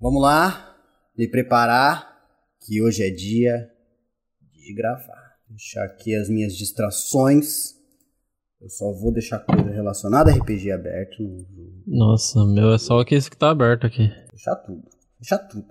Vamos lá, me preparar, que hoje é dia de gravar. Deixar aqui as minhas distrações. Eu só vou deixar coisa relacionada a RPG aberto. Nossa, meu, é só que isso que tá aberto aqui. Deixar tudo. Deixar tudo.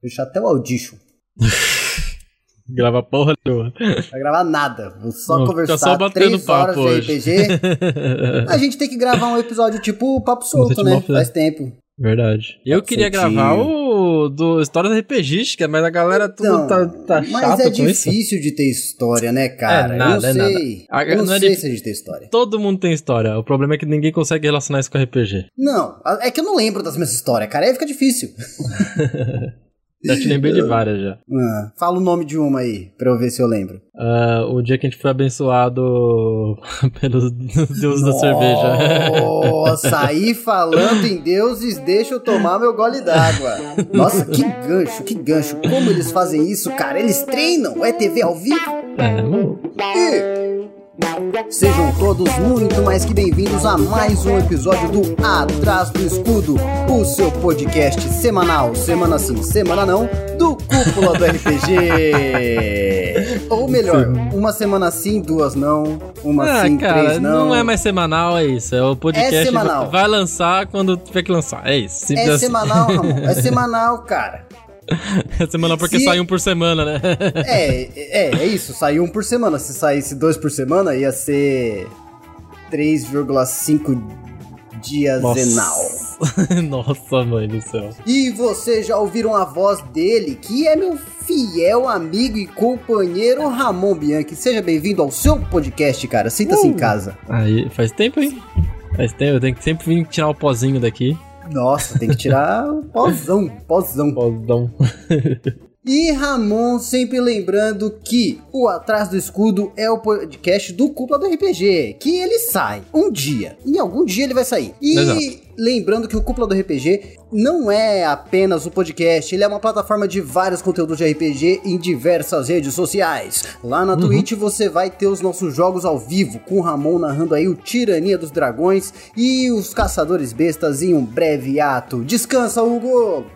Deixar até o Audition. Grava porra nenhuma. Vai gravar nada. Vou só Não, conversar só três horas de. RPG. A gente tem que gravar um episódio tipo Papo Solto, né? Faz tempo. Verdade. Eu Papo queria gravar o do Histórias RPGística, mas a galera tudo Então, tá, tá mas chato é com isso. difícil de ter história, né, cara? É nada, eu é não nada. sei. A- Eu não, não é sei difí- se a gente tem história. Todo mundo tem história. O problema é que ninguém consegue relacionar isso com RPG. Não, é que eu não lembro das minhas histórias, cara. Aí fica difícil. Já te lembrei de várias já. Ah, fala o nome de uma aí, pra eu ver se eu lembro. Ah, o dia que a gente foi abençoado pelos deuses da cerveja. Nossa, aí falando em deuses, deixa eu tomar meu gole d'água. Nossa, que gancho, que gancho. Como eles fazem isso, cara? Eles treinam? É TV ao vivo? É, mano. E sejam todos muito mais que bem-vindos a mais um episódio do Atrás do Escudo, o seu podcast semanal, semana sim, semana não, do Cúpula do RPG. Ou melhor, uma semana sim, duas não, uma Ah, sim, cara, três não. não é mais semanal, é isso. É o podcast É semanal. vai lançar quando tiver que lançar. É isso. É assim. semanal, Ramon, é semanal, cara. É semanal porque Se- sai um por semana, né? É, é, é isso, saiu um por semana. Se saísse dois por semana, ia ser 3,5 dias zenal. Nossa, mãe do céu. E vocês já ouviram a voz dele, que é meu fiel amigo e companheiro Ramon Bianchi. Seja bem-vindo ao seu podcast, cara. Sinta-se em Uh. casa. Aí, faz tempo, hein? Faz tempo, eu tenho que sempre vir tirar o pozinho daqui. Nossa, tem que tirar o pozão, pozão. Pozão. E Ramon sempre lembrando que o Atrás do Escudo é o podcast do Cúpula do RPG, que ele sai um dia, em algum dia ele vai sair. E Exato. Lembrando que o Cúpula do RPG não é apenas o podcast, ele é uma plataforma de vários conteúdos de RPG em diversas redes sociais. Lá na Twitch você vai ter os nossos jogos ao vivo, com o Ramon narrando aí o Tirania dos Dragões e os Caçadores Bestas em um breve ato. Descansa, Hugo!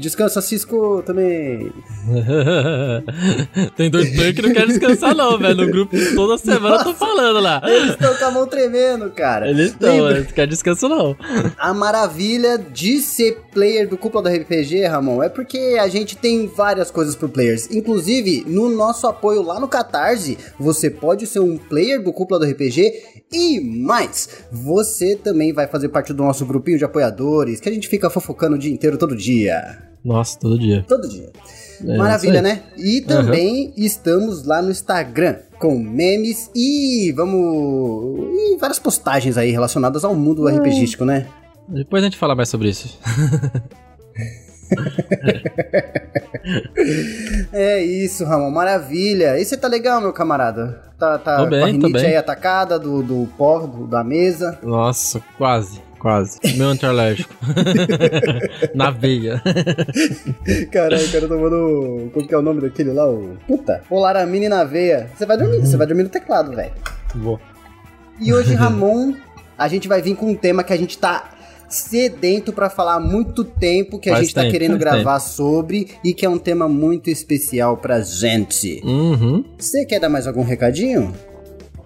Descansa, Cisco, também. Tem dois players que não querem descansar, não, velho. No grupo toda semana eu tô falando lá. Eles estão com a mão tremendo, cara. Eles estão, eles querem descanso, não. A maravilha de ser player do Cúpula do RPG, Ramon, é porque a gente tem várias coisas pro players. Inclusive, no nosso apoio lá no Catarse, você pode ser um player do Cúpula do RPG e mais, você também vai fazer parte do nosso grupinho de apoiadores, que a gente fica fofocando o dia inteiro, todo dia. Nossa, todo dia. Todo dia. É, Maravilha, né? E também estamos lá no Instagram com memes e vamos. e várias postagens aí relacionadas ao mundo RPGístico, né? Depois a gente fala mais sobre isso. É isso, Ramon, maravilha. E você tá legal, meu camarada? Tá, tá Tô bem, com a tô bem. aí atacada do, do pó, do- da mesa. Nossa, quase, quase. Meu antialérgico. Na veia. Caralho, o cara tomando. Como que é o nome daquele lá? O... Puta, Polaramine na veia. Você vai dormir, você vai dormir no teclado, velho. Vou. E hoje, Ramon, a gente vai vir com um tema que a gente tá sedento pra falar há muito tempo, que a Faz gente tá tempo, querendo faz gravar sobre e que é um tema muito especial pra gente. Uhum. Você quer dar mais algum recadinho?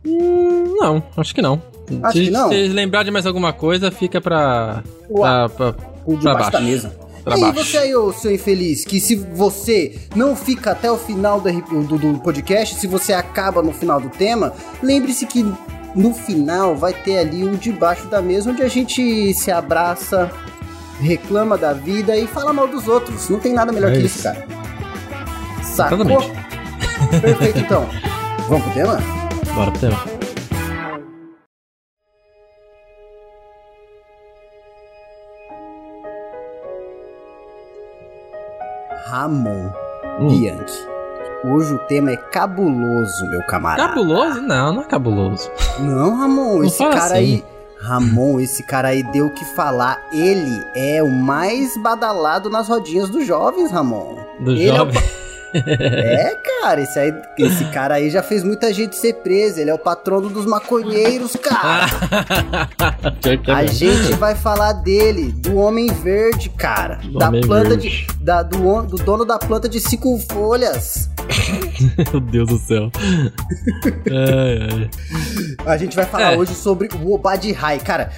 Hum, Não, acho que não. Acho se, que não? Se lembrar de mais alguma coisa, fica pra. Pra, pra Pra debaixo da baixo. mesa. Pra e baixo. você aí, ô seu infeliz, que se você não fica até o final do, do- do podcast, se você acaba no final do tema, lembre-se que no final vai ter ali o debaixo da mesa, onde a gente se abraça, reclama da vida e fala mal dos outros. Não tem nada melhor É que isso. cara. Sacou? Exatamente. Perfeito, então. Vamos pro tema? Bora pro tema. Ramon Hum. Bianchi. Hoje o tema é cabuloso, meu camarada. Cabuloso? Não, não é cabuloso. Não, Ramon, Não esse cara assim. aí. Ramon, esse cara aí deu o que falar. Ele é o mais badalado nas rodinhas dos jovens, Ramon. Do Ele é o. é, cara, esse, aí, esse cara aí já fez muita gente ser preso. Ele é o patrono dos maconheiros, cara. é A gente vai falar dele, do Homem Verde, cara. Do da planta Verde. de. Da, do, do dono da planta de cinco folhas. Meu Deus do céu. Ai, ai. A gente vai falar É. hoje sobre o Obadihai. Cara,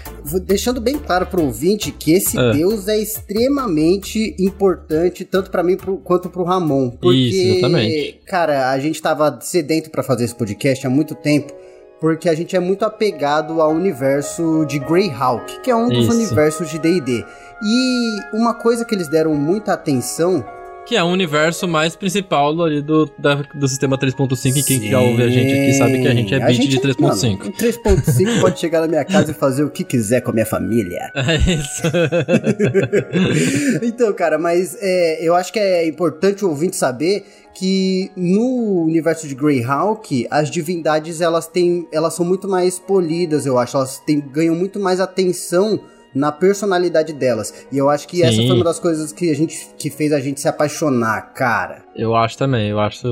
deixando bem claro pro ouvinte que esse É. deus é extremamente importante, tanto pra mim pro- quanto pro Ramon. Porque, Isso, exatamente. cara, a gente tava sedento pra fazer esse podcast há muito tempo. Porque a gente é muito apegado ao universo de Greyhawk, que é um dos Isso. universos de D&D. E uma coisa que eles deram muita atenção Que é o universo mais principal ali do, da- do sistema 3.5. E quem já ouve a gente aqui sabe que a gente é bit de 3.5. mano, 3.5 pode chegar na minha casa e fazer o que quiser com a minha família. É isso. então, cara, mas é, eu acho que é importante o ouvinte saber que no universo de Greyhawk, as divindades elas têm, elas são muito mais polidas, eu acho, elas têm, ganham muito mais atenção na personalidade delas. E eu acho que essa Sim. foi uma das coisas que a gente que fez a gente se apaixonar, cara. Eu acho também, eu acho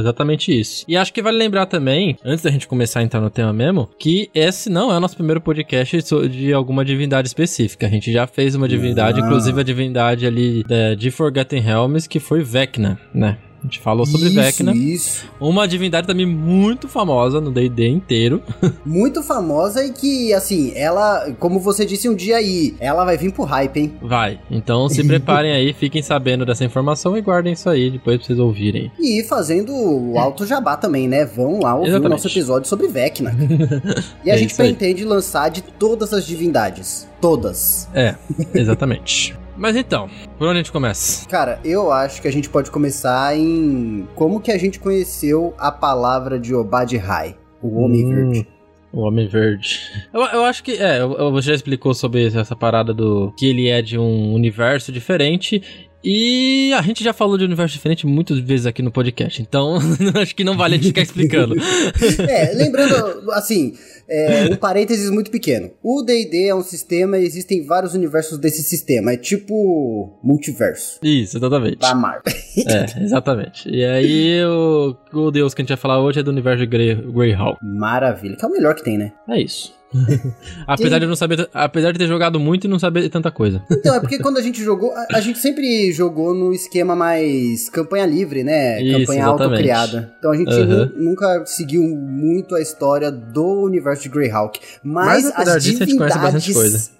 exatamente isso. E acho que vale lembrar também, antes da gente começar a entrar no tema mesmo, que esse não é o nosso primeiro podcast de alguma divindade específica. A gente já fez uma divindade, Ah. inclusive a divindade ali é, de Forgotten Realms, que foi Vecna, né? A gente falou sobre isso, Vecna. Isso. Uma divindade também muito famosa no D&D inteiro. Muito famosa e que, assim, ela, como você disse um dia aí, ela vai vir pro hype, hein? Vai. Então se preparem aí, fiquem sabendo dessa informação e guardem isso aí depois pra vocês ouvirem. E fazendo o alto jabá também, né? Vão lá ouvir o Exatamente. nosso episódio sobre Vecna. E a É gente pretende lançar de todas as divindades. Todas. É, exatamente. Mas então, por onde a gente começa? Cara, eu acho que a gente pode começar em como que a gente conheceu a palavra de Obadihai, o Homem Hum. Verde. O Homem Verde. Eu, eu acho que, é, você já explicou sobre essa parada do que ele é de um universo diferente. E a gente já falou de universo diferente muitas vezes aqui no podcast, então acho que não vale a gente ficar explicando. É, lembrando, assim, é, um parênteses muito pequeno. O D&D é um sistema e existem vários universos desse sistema. É tipo multiverso Isso, exatamente. da Marvel. É, exatamente. E aí o, o deus que a gente vai falar hoje é do universo de Grey, Greyhawk. Maravilha, que é o melhor que tem, né? É isso. apesar de eu não saber, apesar de ter jogado muito e não saber tanta coisa. Então, é porque quando a gente jogou, a, a gente sempre jogou no esquema mais campanha livre, né? Isso, campanha autocriada. Então a gente nu- nunca seguiu muito a história do universo de Greyhawk. Mas, Mas, apesar as disso, a gente conhece bastante divindades.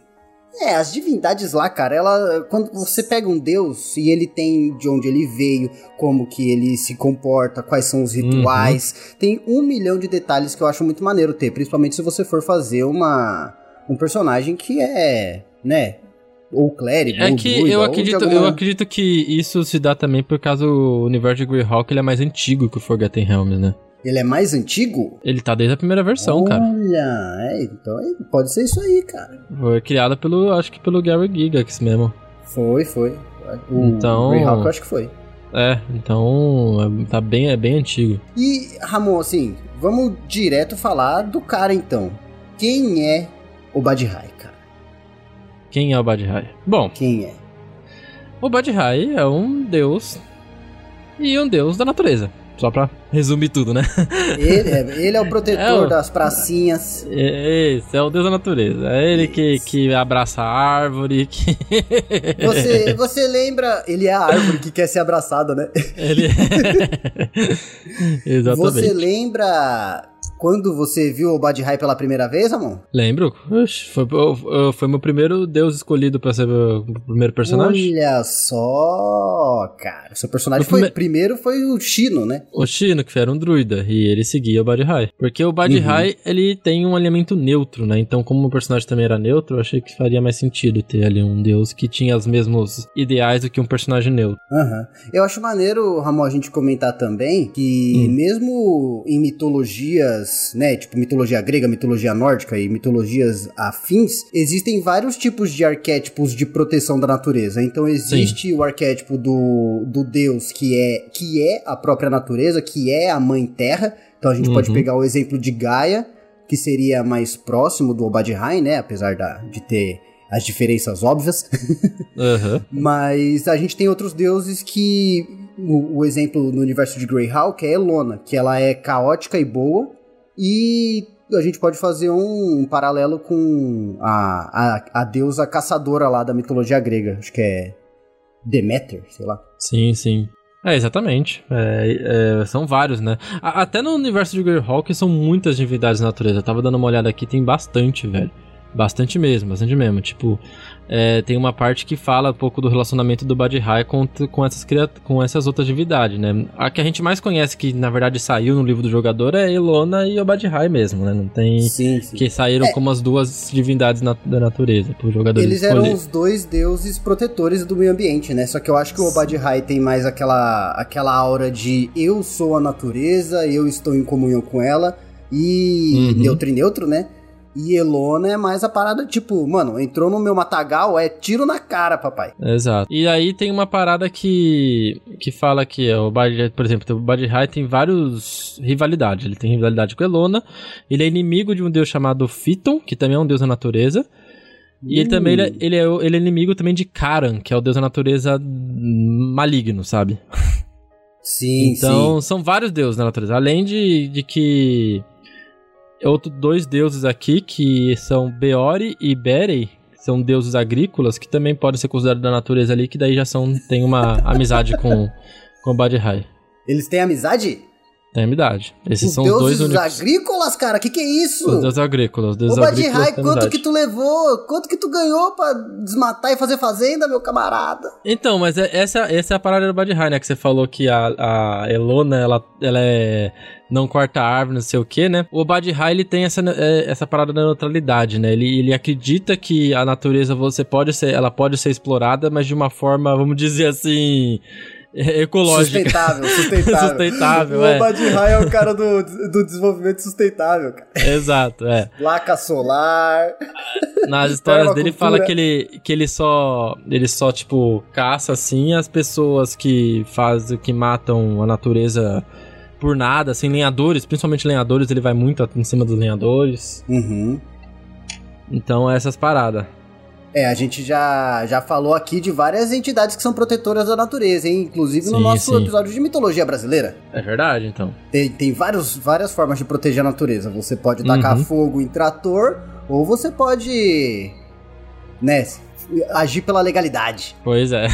É, as divindades lá, cara, ela. Quando você pega um deus e ele tem de onde ele veio, como que ele se comporta, quais são os rituais, tem um milhão de detalhes que eu acho muito maneiro ter, principalmente se você for fazer uma. um personagem que é. né? Ou clérigo, É ou que druida, eu acredito, alguma- eu acredito que isso se dá também por causa do universo de Greyhawk, ele é mais antigo que o Forgotten Realms, né? Ele é mais antigo? Ele tá desde a primeira versão, cara. Olha, é, então é, pode ser isso aí, cara. Foi criado pelo, acho que pelo Gary Gigax mesmo. Foi, foi. O Então- Greyhawk eu acho que foi. É, então é, tá bem, é bem antigo. E, Ramon, assim, vamos direto falar do cara então. Quem é o Badhai, cara? Quem é o Badhai? Bom, Quem é? o Badhai é um deus e um deus da natureza. Só pra resumir tudo, né? Ele é, ele é o protetor É o- das pracinhas. Esse é o deus da natureza. É ele que, que abraça a árvore, que... Você, você lembra? Ele é a árvore que quer ser abraçada, né? Ele Exatamente. Você lembra quando você viu o Badhai pela primeira vez, Ramon? Lembro. Foi, foi meu primeiro deus escolhido pra ser meu primeiro personagem. Olha só, cara. Seu personagem foi. prime- Primeiro foi o Shino, né? O Shino, que era um druida, e ele seguia o Badhai. Porque o Badhai, ele tem um alinhamento neutro, né? Então, como o personagem também era neutro, eu achei que faria mais sentido ter ali um deus que tinha os mesmos ideais do que um personagem neutro. Aham. Eu acho maneiro, Ramon, a gente comentar também que Hum. mesmo em mitologias, né, tipo mitologia grega, mitologia nórdica e mitologias afins, existem vários tipos de arquétipos de proteção da natureza. Então existe o arquétipo do, do deus que é, que é a própria natureza, que é a mãe terra. Então a gente pode Uhum. pegar o exemplo de Gaia, que seria mais próximo do Obadihai, né, apesar da, de ter as diferenças óbvias. Aham. Mas a gente tem outros deuses que o, o exemplo no universo de Greyhawk é Elona, que ela é caótica e boa, e a gente pode fazer um, paralelo com a, a, a deusa caçadora lá da mitologia grega, acho que é Demeter, sei lá. Sim, sim. É, exatamente. É, é, são vários, né? A, até no universo de Greyhawk são muitas divindades da natureza. Eu tava dando uma olhada aqui, tem bastante, velho. Bastante mesmo, bastante mesmo. Tipo, é, tem uma parte que fala um pouco do relacionamento do Bad High com, com, essas, com essas outras divindades, né? A que a gente mais conhece, que na verdade saiu no livro do jogador, é Elona e o Bad High mesmo, né? Não tem. Sim, sim. Que saíram é. como as duas divindades na, da natureza pro jogador Eles escolher. eram os dois deuses protetores do meio ambiente, né? Só que eu acho que o Bad High tem mais aquela, aquela aura de eu sou a natureza, eu estou em comunhão com ela. E uhum. neutro e neutro, né? E Elona é mais a parada, tipo, mano, entrou no meu matagal, é tiro na cara, papai. Exato. E aí tem uma parada que que fala que o Bad, por exemplo, o Bad High tem vários rivalidades. Ele tem rivalidade com Elona, ele é inimigo de um deus chamado Fiton, que também é um deus da natureza. E ele também ele é, ele, é, ele é inimigo também de Karan, que é o deus da natureza maligno, sabe? Sim, então, sim. são vários deuses da natureza. Além de, de que outros dois deuses aqui, que são Beori e Berei, são deuses agrícolas, que também podem ser considerados da natureza ali, que daí já são, tem uma amizade com, com Badihai. Eles têm amizade? Tem amizade. Esses os são os dois únicos. agrícolas, cara? Que que é isso? Os deuses agrícolas. Os deuses Ô, Badihai, quanto que tu levou? Quanto que tu ganhou pra desmatar e fazer fazenda, meu camarada? Então, mas é, essa, essa é a parada do Badihai, né? Que você falou que a, a Elona, ela, ela é não corta árvore, não sei o que, né? O Badihai, ele tem essa, é, essa parada da neutralidade, né? Ele, ele acredita que a natureza você pode ser, ela pode ser explorada, mas de uma forma, vamos dizer assim ecológica. Sustentável, sustentável. sustentável, o é. Badihai é o cara do, do desenvolvimento sustentável, cara. Exato, é. Placa solar. Nas histórias dele fala que ele, que ele só ele só tipo caça assim as pessoas que fazem que matam a natureza por nada, assim, lenhadores, principalmente lenhadores, ele vai muito em cima dos lenhadores. Uhum. Então, essas paradas. É, a gente já, já falou aqui de várias entidades que são protetoras da natureza, hein? Inclusive sim, no nosso sim. episódio de mitologia brasileira. É verdade, então. Tem, tem vários, várias formas de proteger a natureza. Você pode tacar uhum. fogo em trator, ou você pode. né? Agir pela legalidade. Pois é.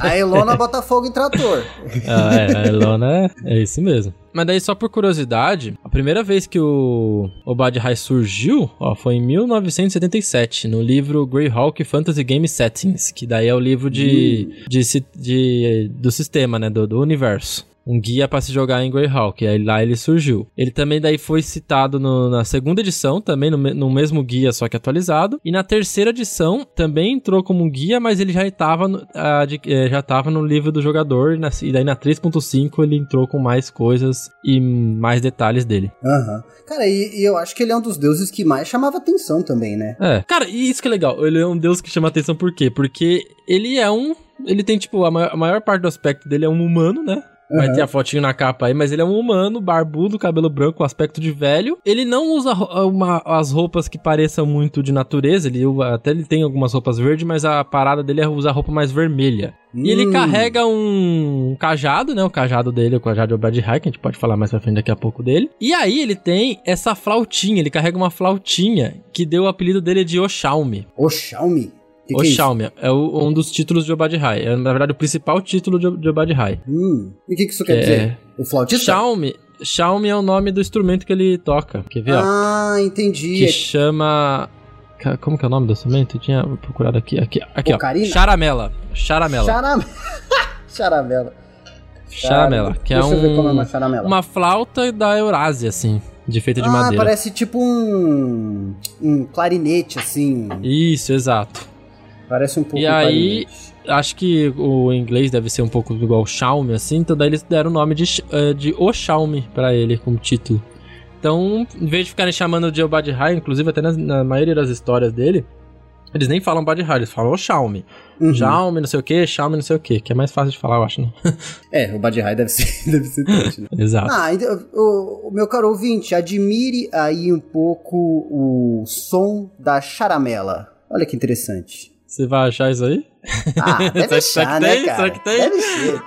a Elona bota fogo em trator. ah, é, a Elona é, é isso mesmo. Mas daí, só por curiosidade, a primeira vez que o Obad High surgiu ó, foi em 1977, no livro Greyhawk Fantasy Game Settings, que daí é o livro de, de, de, de do sistema, né, do, do universo um guia para se jogar em Greyhawk. E aí lá ele surgiu. Ele também daí foi citado no, na segunda edição, também no, no, mesmo guia, só que atualizado. E na terceira edição também entrou como um guia, mas ele já estava no, é, já estava no livro do jogador. E, na, e daí na 3.5 ele entrou com mais coisas e mais detalhes dele. Aham. Uhum. Cara, e, e, eu acho que ele é um dos deuses que mais chamava atenção também, né? É. Cara, e isso que é legal. Ele é um deus que chama atenção por quê? Porque ele é um ele tem, tipo, a maior, a maior, parte do aspecto dele é um humano, né? Vai ter a fotinho na capa aí, mas ele é um humano, barbudo, cabelo branco, aspecto de velho. Ele não usa uma, as roupas que pareçam muito de natureza. Ele até ele tem algumas roupas verdes, mas a parada dele é usar roupa mais vermelha. Hum. E ele hum. carrega um cajado, né? O cajado dele, o cajado de Brad High, que a gente pode falar mais pra frente daqui a pouco dele. E aí ele tem essa flautinha, ele carrega uma flautinha que deu o apelido dele de Oxalme. Oxalme? Que o que é, é o, um dos títulos de Obad High. É, na verdade, o principal título de, de Obad High. Hum. E o que, que isso quer é... dizer? O flautista? Xiaomi. Xiaomi é o nome do instrumento que ele toca. Quer ver? Ah, ó? entendi. Que chama. Como que é o nome do instrumento? Eu tinha procurado aqui. Aqui, aqui Ocarina? ó. Charamela. Charamela. Charam... charamela. Charamela. Que é Deixa um, ver como é uma charamela. Uma flauta da Eurásia, assim. De feita de ah, madeira. parece tipo um. Um clarinete, assim. Isso, exato. Parece um pouco E aí, acho que o inglês deve ser um pouco igual Xiaomi, assim, então daí eles deram o nome de, uh, de O Xiaomi pra ele como título. Então, em vez de ficarem chamando de Obad High, inclusive até na, na, maioria das histórias dele, eles nem falam Bad High, eles falam o Xiaomi. Uhum. Xiaomi, não sei o que, Xiaomi, não sei o que, que é mais fácil de falar, eu acho, né? é, o Bad High deve ser, deve ser triste, né? Exato. Ah, então, o, o, meu caro ouvinte, admire aí um pouco o som da charamela. Olha que interessante. Você vai achar isso aí? Ah, deve achar, será que tem? Né, cara? Será que tem? Deve ser.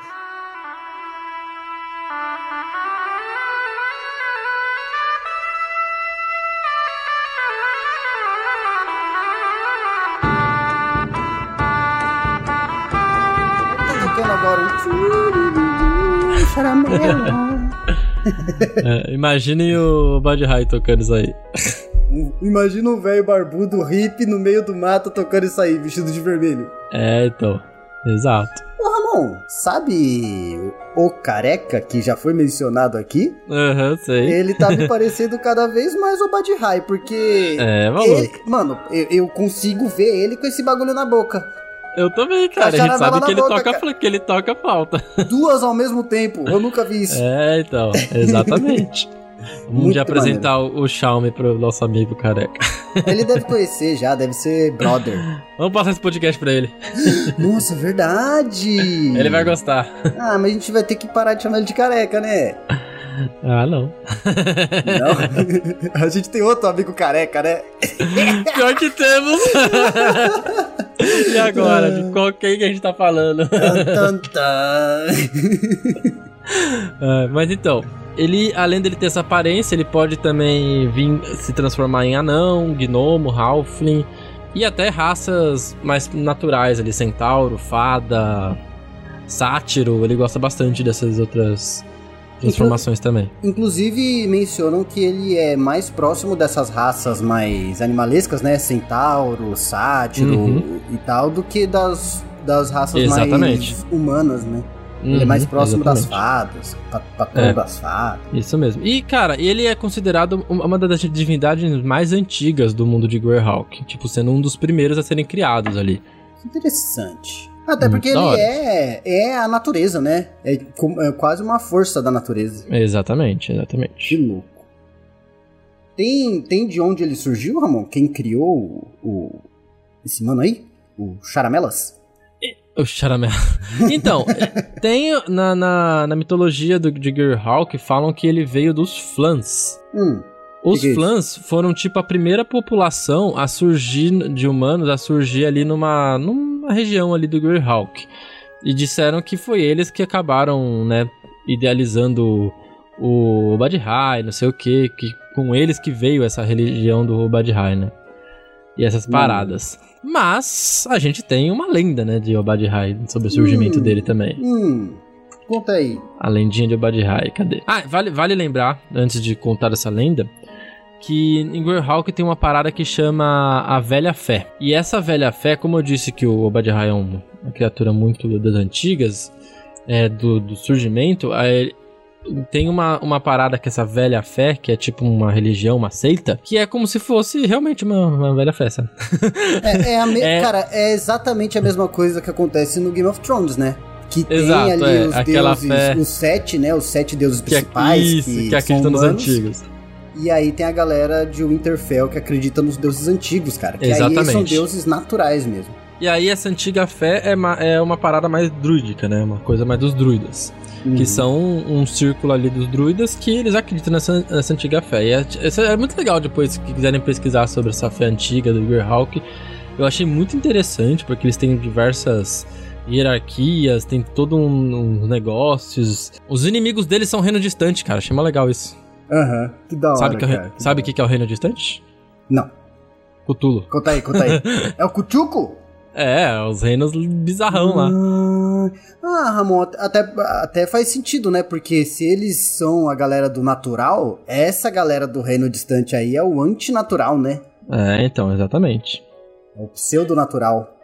é, imagine o Bad High tocando isso aí. Imagina um velho barbudo hippie no meio do mato tocando isso aí, vestido de vermelho. É, então. Exato. Ô Ramon, sabe o careca que já foi mencionado aqui? Aham, uhum, sei. Ele tá me parecendo cada vez mais o Bad High, porque. É, maluco. Ele, mano, eu, eu, consigo ver ele com esse bagulho na boca. Eu também, cara. A gente sabe que ele, boca, toca, que ele toca falta. Duas ao mesmo tempo. Eu nunca vi isso. É, então. Exatamente. Vamos apresentar maneiro. o Xiaomi pro nosso amigo careca. Ele deve conhecer já, deve ser brother. Vamos passar esse podcast pra ele. Nossa, verdade! Ele vai gostar. Ah, mas a gente vai ter que parar de chamar ele de careca, né? Ah, não. Não? A gente tem outro amigo careca, né? Pior que temos. E agora? De qual quem que a gente tá falando? Tan, tan, tan. É, mas então, ele, além dele ter essa aparência, ele pode também vir se transformar em anão, gnomo, halfling e até raças mais naturais ali, centauro, fada, sátiro. Ele gosta bastante dessas outras transformações Inclu também. Inclusive mencionam que ele é mais próximo dessas raças mais animalescas, né? Centauro, sátiro uhum. e tal, do que das, das raças Exatamente. mais humanas, né? Uhum, ele é mais uhum, próximo exatamente. das fadas, patrão é, das fadas. Isso mesmo. E, cara, ele é considerado uma das divindades mais antigas do mundo de Greyhawk. Tipo, sendo um dos primeiros a serem criados ali. Interessante. Até porque ele é, é a natureza, né? É, é, quase uma força da natureza. Exatamente, exatamente. Que louco. Tem, tem de onde ele surgiu, Ramon? Quem criou o, o esse mano aí? O Charamelas? O Charamela. Então, tem na, na, na, mitologia do, de Gerhawk falam que ele veio dos Flans. Hum. Os que Flans que é foram tipo a primeira população a surgir de humanos a surgir ali numa, numa região ali do Greyhawk. E disseram que foi eles que acabaram, né, idealizando o Badhai, não sei o que, que com eles que veio essa religião do Badhai, né? E essas hum. paradas. Hum. Mas a gente tem uma lenda, né, de Obadihai, sobre o surgimento hum. dele também. Hum. Conta aí. A lendinha de Obadihai, cadê? Ah, vale, vale lembrar, antes de contar essa lenda, que em Greyhawk tem uma parada que chama a Velha Fé. E essa Velha Fé, como eu disse que o Obadiah é uma criatura muito das antigas, é, do, do surgimento, tem uma, uma parada que essa velha fé, que é tipo uma religião, uma seita, que é como se fosse realmente uma, uma velha fé, sabe? É, é a me... é... Cara, é exatamente a mesma coisa que acontece no Game of Thrones, né? que Exato, tem ali é, os deuses, fé... os sete, né? Os sete deuses principais. Que, é, isso, que, que acreditam nos antigos. E aí tem a galera de Winterfell que acredita nos deuses antigos, cara. Que Exatamente. aí são deuses naturais mesmo. E aí essa antiga fé é uma, é uma parada mais druídica, né? Uma coisa mais dos druidas. Uhum. Que são um, círculo ali dos druidas que eles acreditam nessa, nessa antiga fé. E é, é, muito legal depois, que quiserem pesquisar sobre essa fé antiga do Greyhawk. Eu achei muito interessante, porque eles têm diversas hierarquias, tem todo um, um negócios. Os inimigos deles são reino distante, cara. Achei mais legal isso. Aham, uhum. que da hora, Sabe, que é, que sabe o que, que é o reino distante? Não. Cutulo. Conta aí, conta aí. é o Cuchuco? É, os reinos bizarrão lá. Ah, ah, Ramon, até, até faz sentido, né? Porque se eles são a galera do natural, essa galera do reino distante aí é o antinatural, né? É, então, exatamente. É o pseudo-natural.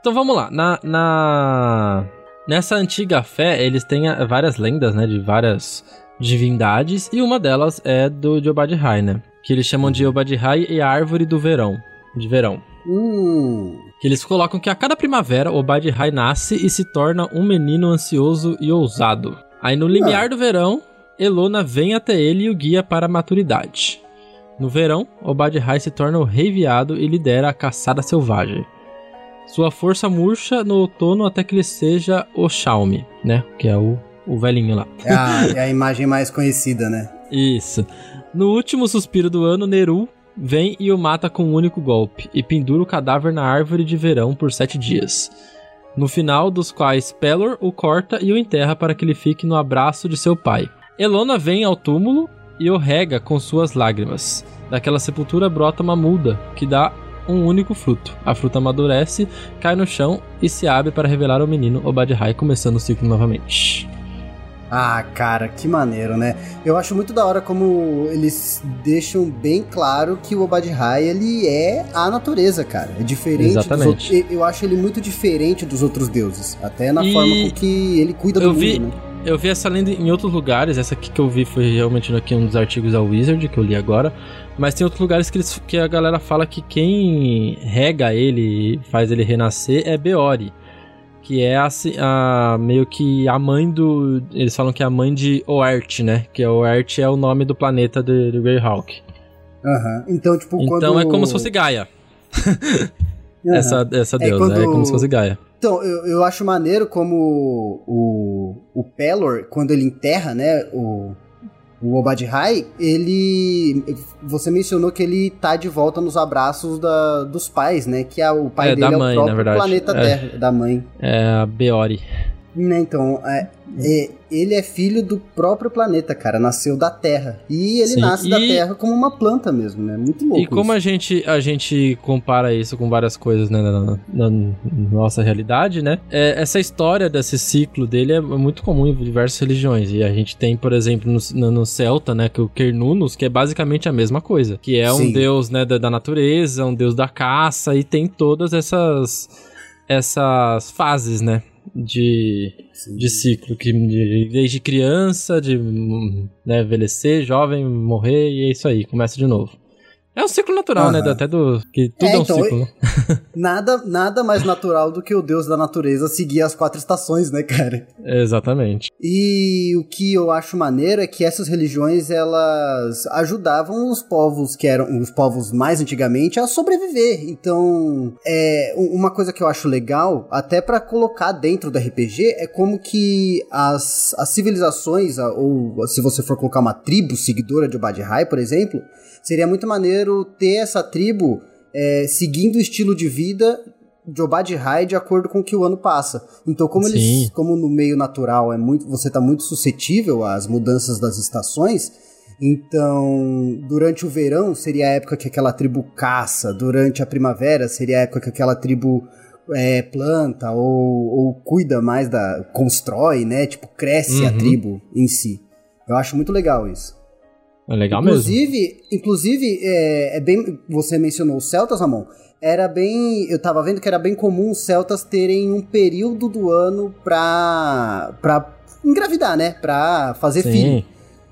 Então vamos lá. Na, na... Nessa antiga fé, eles têm várias lendas, né? De várias divindades. E uma delas é do de Obadihai, né? Que eles chamam de Obadihai e a árvore do verão. De verão. Uh. Que eles colocam que a cada primavera o Badihai nasce e se torna um menino ansioso e ousado. Aí no limiar do verão, Elona vem até ele e o guia para a maturidade. No verão, Obadihai se torna o rei viado e lidera a caçada selvagem. Sua força murcha no outono até que ele seja o Xiaomi, né? Que é o, o velhinho lá. É a, é a imagem mais conhecida, né? Isso. No último suspiro do ano, Neru vem e o mata com um único golpe, e pendura o cadáver na árvore de verão por sete dias. No final dos quais Pelor o corta e o enterra para que ele fique no abraço de seu pai. Elona vem ao túmulo e o rega com suas lágrimas. Daquela sepultura brota uma muda, que dá um único fruto. A fruta amadurece, cai no chão e se abre para revelar ao menino Obadihai, começando o ciclo novamente. Ah, cara, que maneiro, né? Eu acho muito da hora como eles deixam bem claro que o Obadihai, ele é a natureza, cara. É diferente Exatamente. dos outros. Eu acho ele muito diferente dos outros deuses. Até na e... forma com que ele cuida do vi, mundo, né? Eu vi essa lenda em outros lugares. Essa aqui que eu vi foi realmente aqui um dos artigos da Wizard, que eu li agora. Mas tem outros lugares que, eles, que a galera fala que quem rega ele faz ele renascer é Beori. Que é a, a, meio que a mãe do. Eles falam que é a mãe de Oert, né? Que Oert é o nome do planeta do, do Greyhawk. Aham. Uhum. Então, tipo, Então quando... é como se fosse Gaia. uhum. Essa, essa deusa, é, quando... é como se fosse Gaia. Então, eu, eu acho maneiro como o, o Pelor, quando ele enterra, né, o, o Obadihai, ele. Você mencionou que ele tá de volta nos abraços da, dos pais, né? Que é, o pai é, dele é mãe, o próprio planeta é, Terra, da mãe. É a Beori. Né, então, é, é, ele é filho do próprio planeta, cara. Nasceu da Terra. E ele Sim, nasce e... da Terra como uma planta mesmo, né? Muito louco. E como a gente, a gente compara isso com várias coisas, né, na, na, na nossa realidade, né? É, essa história desse ciclo dele é muito comum em diversas religiões. E a gente tem, por exemplo, no, no Celta, né, que o Cernunnos, que é basicamente a mesma coisa. Que é Sim. um deus, né, da, da natureza, um deus da caça, e tem todas essas essas fases, né? De, de ciclo, que de, desde criança, de né, envelhecer, jovem, morrer, e é isso aí, começa de novo. É um ciclo natural, uhum. né? Até do. Que tudo é, é um então, ciclo. Nada, nada mais natural do que o deus da natureza seguir as quatro estações, né, cara? Exatamente. E o que eu acho maneiro é que essas religiões elas ajudavam os povos que eram os povos mais antigamente a sobreviver. Então, é uma coisa que eu acho legal, até para colocar dentro do RPG, é como que as, as civilizações, ou se você for colocar uma tribo seguidora de Obadihai, por exemplo, seria muito maneiro ter essa tribo é, seguindo o estilo de vida de Obadihai de acordo com o que o ano passa. Então, como Sim. eles, como no meio natural é muito, você está muito suscetível às mudanças das estações, então, durante o verão seria a época que aquela tribo caça, durante a primavera seria a época que aquela tribo é, planta ou, ou, cuida mais da. constrói, né? Tipo, cresce uhum. a tribo em si. Eu acho muito legal isso. É legal inclusive, mesmo. Inclusive, é, é bem. Você mencionou os Celtas, Ramon. Era bem. Eu tava vendo que era bem comum os Celtas terem um período do ano pra. pra engravidar, né? Pra fazer Sim. filho.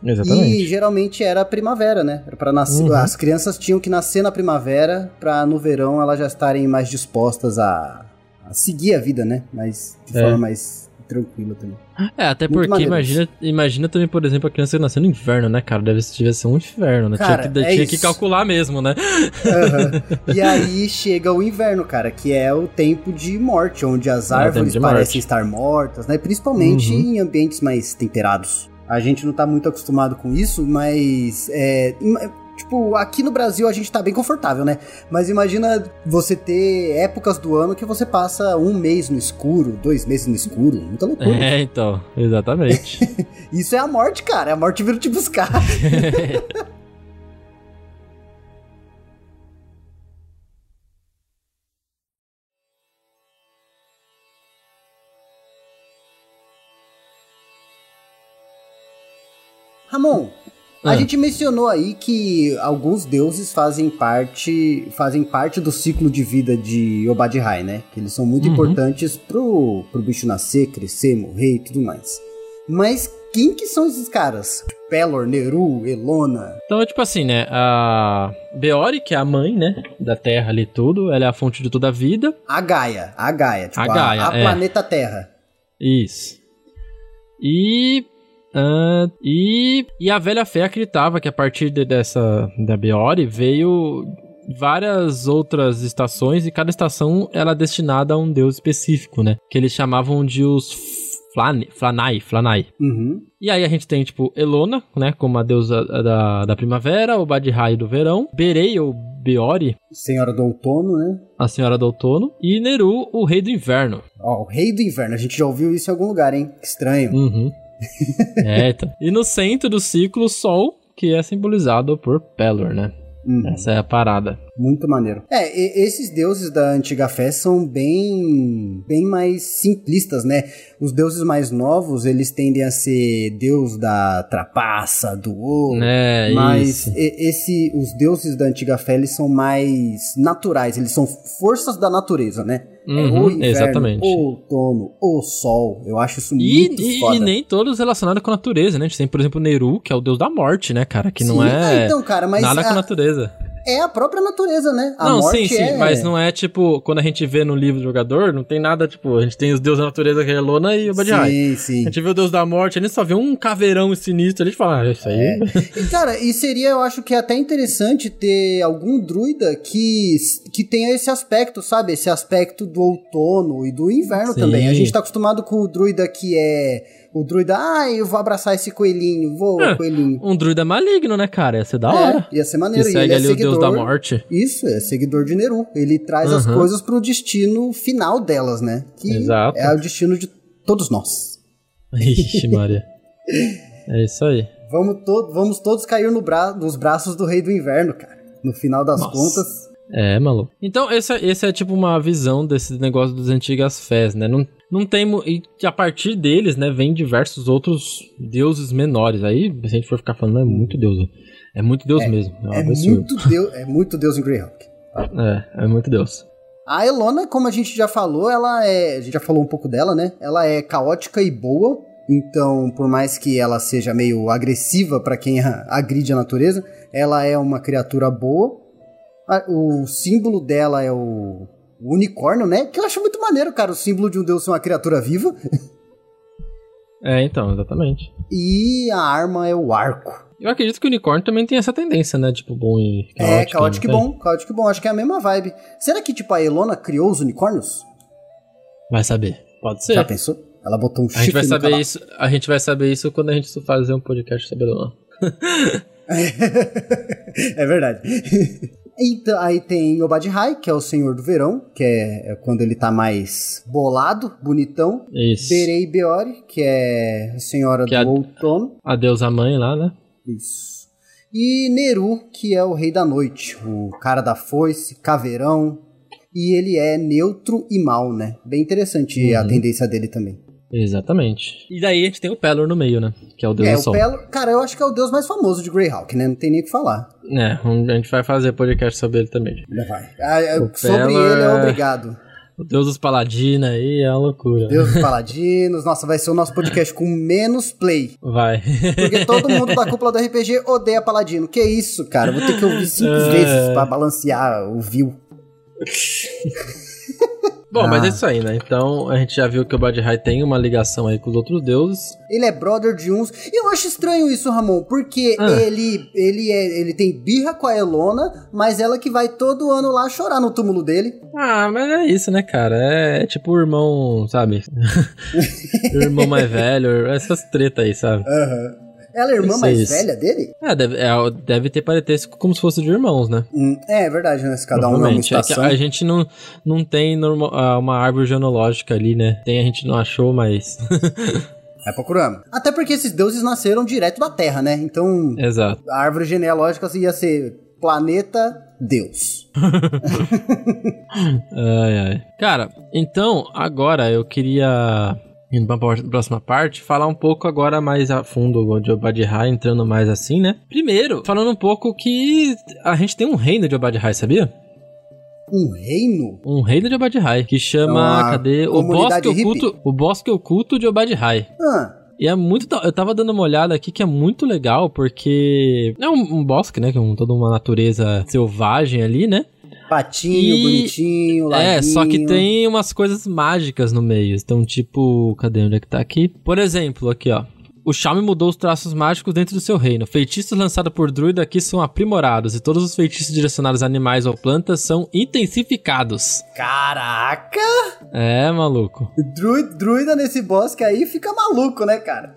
Exatamente. E geralmente era primavera, né? Para nascer, uhum. as crianças tinham que nascer na primavera para no verão elas já estarem mais dispostas a, a seguir a vida, né? Mas de é. forma mais tranquila também. É, até Muito porque imagina, imagina também, por exemplo, a criança nascendo no inverno, né, cara? Deve tivesse ser um inferno, né? Cara, tinha, que, é tinha que, calcular mesmo, né? Uhum. E aí chega o inverno, cara, que é o tempo de morte, onde as é árvores parecem estar mortas, né? Principalmente uhum. em ambientes mais temperados. A gente não tá muito acostumado com isso, mas é, Tipo, aqui no Brasil a gente tá bem confortável, né? Mas imagina você ter épocas do ano que você passa um mês no escuro, dois meses no escuro. Muita loucura. É, então, exatamente. Isso é a morte, cara. É a morte vindo te buscar. Ramon, a ah. gente mencionou aí que alguns deuses fazem parte fazem parte do ciclo de vida de Obadihai, né? Que eles são muito uhum. importantes pro, pro bicho nascer, crescer, morrer e tudo mais. Mas quem que são esses caras? Pelor, Neru, Elona? Então é tipo assim, né? A Beori, que é a mãe, né? Da Terra ali tudo, ela é a fonte de toda a vida. A Gaia, a Gaia, tipo, a, Gaia, a, a é. planeta Terra. Isso. E Uh, e, e a velha fé acreditava que a partir de, dessa da Beori veio várias outras estações e cada estação era destinada a um deus específico, né? Que eles chamavam de os Flan, Flanai, Flanai. Uhum. E aí a gente tem, tipo, Elona, né, como a deusa da, da primavera, o Badihai do verão, Berei ou Beori. Senhora do outono, né? A senhora do outono. E Neru, o rei do inverno. Ó, oh, o rei do inverno, a gente já ouviu isso em algum lugar, hein? Estranho. Uhum. É, então. E no centro do ciclo, Sol, que é simbolizado por Pelor, né? Uhum. Essa é a parada. Muito maneiro. É, e- esses deuses da antiga fé são bem bem mais simplistas, né? Os deuses mais novos, eles tendem a ser deus da trapaça, do ouro. É, Mas isso. e- esse, os deuses da antiga fé, eles são mais naturais, eles são forças da natureza, né? É Uhum, o inverno, exatamente. o outono, o sol. Eu acho isso E, muito e- foda. e nem todos relacionados com a natureza, né? A gente tem, por exemplo, o Neru, que é o deus da morte, né, cara? Que não Sim, é então, cara, mas nada com a a- natureza. É a própria natureza, né? A não, morte sim, sim, é... mas não é tipo, quando a gente vê no livro do jogador, não tem nada, tipo, a gente tem os deuses da natureza, que é Lona e o Badihai. Sim, A sim. gente vê o deus da morte, a gente só vê um caveirão sinistro, a gente fala, ah, isso aí... É. E, cara, e seria, eu acho que é até interessante ter algum druida que, que tenha esse aspecto, sabe? Esse aspecto do outono e do inverno Sim. também. A gente tá acostumado com o druida que é... O druida, ah, eu vou abraçar esse coelhinho, vou, É. coelhinho. Um druida maligno, né, cara? Ia ser da hora. É, ia ser Que maneiro. e segue ele é ali o seguidor... deus da morte. Isso, é seguidor de Neru. Ele traz as Uhum. coisas pro destino final delas, né? Que Exato. é o destino de todos nós. Ixi, Maria. É isso aí. Vamos, to vamos todos cair no bra nos braços do Rei do Inverno, cara. No final das Nossa. contas. É, maluco. Então, esse, é- esse é tipo uma visão desse negócio das antigas fés, né? Não, não tem. E a partir deles, né, vem diversos outros deuses menores. Aí, se a gente for ficar falando, é muito deus. É muito deus mesmo. É, um É absurdo. muito, Deus, é muito Deus em Greyhawk. É, é muito deus. A Elona, como a gente já falou, ela é. A gente já falou um pouco dela, né? Ela é caótica e boa. Então, por mais que ela seja meio agressiva pra quem agride a natureza, ela é uma criatura boa. O símbolo dela é o, o unicórnio, né? Que eu acho muito maneiro, cara. O símbolo de um deus ser uma criatura viva. É, então, exatamente. E a arma é o arco. Eu acredito que o unicórnio também tem essa tendência, né? Tipo, bom e caótico. é, caótico e tem? bom. Caótico e bom. Acho que é a mesma vibe. Será que, tipo, a Elona criou os unicórnios? Vai saber. Pode ser. Já pensou? Ela botou um A gente chifre vai no saber cavalo. isso. A gente vai saber isso quando a gente fazer um podcast sobre ela. é verdade. Então, aí tem Obadihai, que é o Senhor do Verão, que é, é quando ele tá mais bolado, bonitão. Isso. Berei Beori, que é a Senhora Que do é a- Outono. A deusa mãe lá, né? Isso. E Neru, que é o Rei da Noite, o cara da foice, caveirão. E ele é neutro e mal, né? Bem interessante a Uhum. tendência dele também. Exatamente. E daí a gente tem o Pelor no meio, né? Que é o deus é, do o sol. Pelo, cara, eu acho que é o deus mais famoso de Greyhawk, né? Não tem nem o que falar. É, a gente vai fazer podcast sobre ele também. Já vai. Ah, é, sobre Pelor ele é obrigado. O deus dos paladinos aí é uma loucura. Deus dos Paladinos. Nossa, vai ser o nosso podcast com menos play. Vai. Porque todo mundo da cúpula do RPG odeia Paladino. Que isso, cara? Vou ter que ouvir cinco É. vezes pra balancear o view. Bom, Ah. mas é isso aí, né? Então a gente já viu que o Badihai tem uma ligação aí com os outros deuses. Ele é brother de uns. E eu acho estranho isso, Ramon, porque Ah. ele ele é, ele tem birra com a Elona, mas ela que vai todo ano lá chorar no túmulo dele. Ah, mas é isso, né, cara? É, tipo o irmão, sabe? o irmão mais velho, essas tretas aí, sabe? Ela é a irmã mais isso. velha dele? É deve, é, deve ter parentesco como se fosse de irmãos, né? Hum, é, é verdade, né? Se cada um é uma Provavelmente. É estação. a gente não, não tem norma- ah, uma árvore genealógica ali, né? Tem, a gente não achou, mas. Vai procurando. Até porque esses deuses nasceram direto da Terra, né? Então, Exato. a árvore genealógica ia ser planeta Deus. Ai, ai. Cara, então, agora eu queria, indo pra próxima parte, falar um pouco agora mais a fundo de Obadihai, entrando mais assim, né? Primeiro, falando um pouco que a gente tem um reino de Obadihai, sabia? Um reino? Um reino de Obadihai, que É chama, uma cadê? O bosque, hippie? oculto, o bosque Oculto de Obadihai. Ah, E é muito. Eu tava dando uma olhada aqui que é muito legal, porque é um, um bosque, né? É um, toda uma natureza selvagem ali, né? Patinho, E- bonitinho, laguinho. É, só que tem umas coisas mágicas no meio. Então, tipo, cadê onde é que tá aqui? Por exemplo, aqui, ó. O Xiaomi mudou os traços mágicos dentro do seu reino. Feitiços lançados por druida aqui são aprimorados e todos os feitiços direcionados a animais ou plantas são intensificados. Caraca! É, maluco. Druid, druida nesse bosque aí fica maluco, né, cara?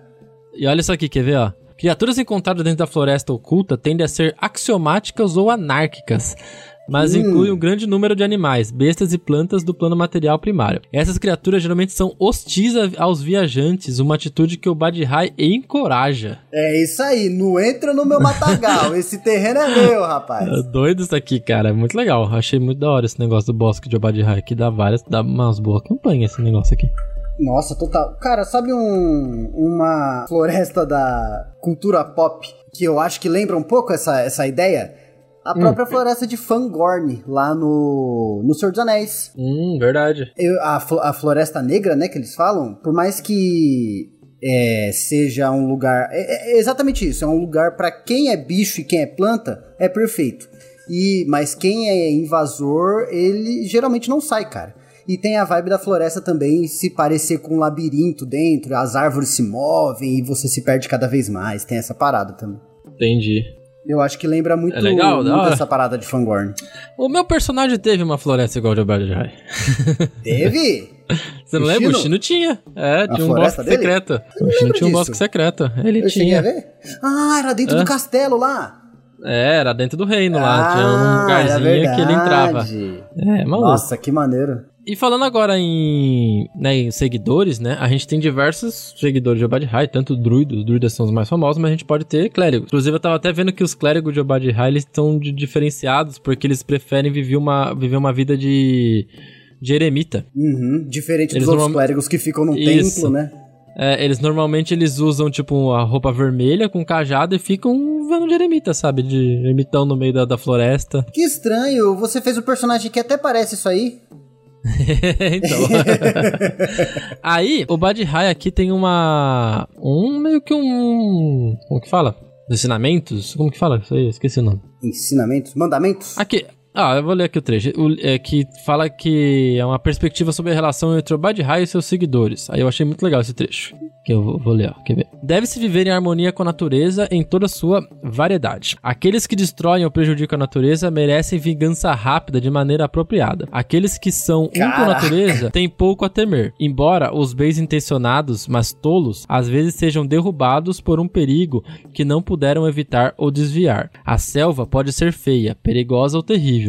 E olha isso aqui, quer ver, ó? Criaturas encontradas dentro da floresta oculta tendem a ser axiomáticas ou anárquicas. Mas Hum. inclui um grande número de animais, bestas e plantas do plano material primário. Essas criaturas geralmente são hostis aos viajantes, uma atitude que o Badihai encoraja. É isso aí, não entra no meu matagal. Esse terreno é meu, rapaz. É doido isso aqui, cara. É muito legal. Achei muito da hora esse negócio do bosque de Obadihai, que dá várias, dá umas boas campanhas esse negócio aqui. Nossa, total. Cara, sabe um, uma floresta da cultura pop que eu acho que lembra um pouco essa, essa ideia? A própria floresta de Fangorn, lá no, no Senhor dos Anéis. Hum, verdade. Eu- a, a Floresta Negra, né, que eles falam, por mais que é, seja um lugar. É, é exatamente isso, é um lugar pra quem é bicho e quem é planta, é perfeito. E, mas quem é invasor, ele geralmente não sai, cara. E tem a vibe da floresta também se parecer com um labirinto dentro, as árvores se movem e você se perde cada vez mais. Tem essa parada também. Entendi. Eu acho que lembra muito, É legal, muito essa parada de Fangorn. O meu personagem teve uma floresta igual de Obadihai. Teve? Você não O lembra? O Shino? Shino tinha. É, tinha um bosque dele? secreto. O Shino tinha um disso. bosque secreto. Ele Eu a tinha. Ah, era dentro do castelo lá. É, era dentro do reino lá. Tinha um Ah, lugarzinho que ele entrava. É, maluco. Nossa, que maneiro. E falando agora em, né, em seguidores, né? A gente tem diversos seguidores de Obadihai, tanto druidos, os druidas são os mais famosos, mas a gente pode ter clérigos. Inclusive, eu tava até vendo que os clérigos de Obadihai, eles estão diferenciados, porque eles preferem viver uma, viver uma vida de, de eremita. Uhum, Diferente Eles dos outros normal- clérigos que ficam num Isso. templo, né? É, eles normalmente eles usam, tipo, a roupa vermelha com cajado e ficam vendo de eremita, sabe? De ermitão no meio da, da floresta. Que estranho, você fez um personagem que até parece isso aí. então. Aí, o Badihai aqui tem uma. Um meio que um. Como que fala? Ensinamentos? Como que fala? Isso aí, esqueci o nome. Ensinamentos, mandamentos. Aqui. Ah, eu vou ler aqui o trecho. O- é, que fala que é uma perspectiva sobre a relação entre o Badihai e seus seguidores. Aí eu achei muito legal esse trecho. Que eu vou, vou ler, ó. Quer ver? Deve-se viver em harmonia com a natureza em toda a sua variedade. Aqueles que destroem ou prejudicam a natureza merecem vingança rápida de maneira apropriada. Aqueles que são um com a natureza têm pouco a temer. Embora os bens intencionados, mas tolos, às vezes sejam derrubados por um perigo que não puderam evitar ou desviar. A selva pode ser feia, perigosa ou terrível,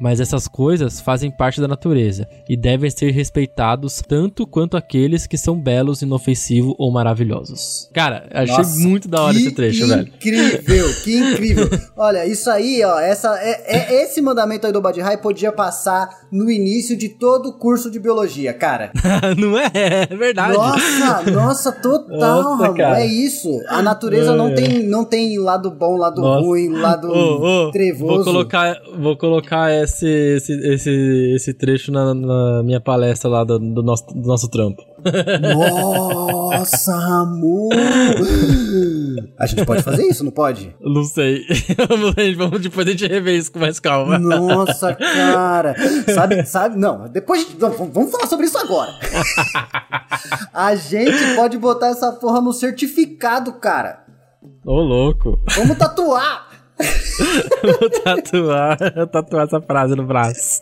mas essas coisas fazem parte da natureza e devem ser respeitados tanto quanto aqueles que são belos, inofensivos ou maravilhosos. Cara, achei Nossa, muito da hora esse trecho, velho. Incrível, que incrível. Olha, isso aí, ó, essa, é, é- esse mandamento aí do Badihai podia passar no início de todo o curso de biologia, cara. Não é? É verdade. Nossa, nossa, total, Nossa, Ramon, cara. é isso. A natureza não tem, não tem lado bom, lado Nossa. ruim, lado Ô, ô, trevoso. Vou colocar, vou colocar esse, esse, esse, esse trecho na, na minha palestra lá do, do nosso, do nosso trampo. Nossa, Ramon! A gente pode fazer isso, não pode? Não sei. Vamos, depois a gente rever isso com mais calma. Nossa, cara. Sabe, sabe? Não, depois. Não, vamos falar sobre isso agora. A gente pode botar essa porra no certificado, cara. Ô, louco. Vamos tatuar. Vou tatuar, tatuar essa frase no braço.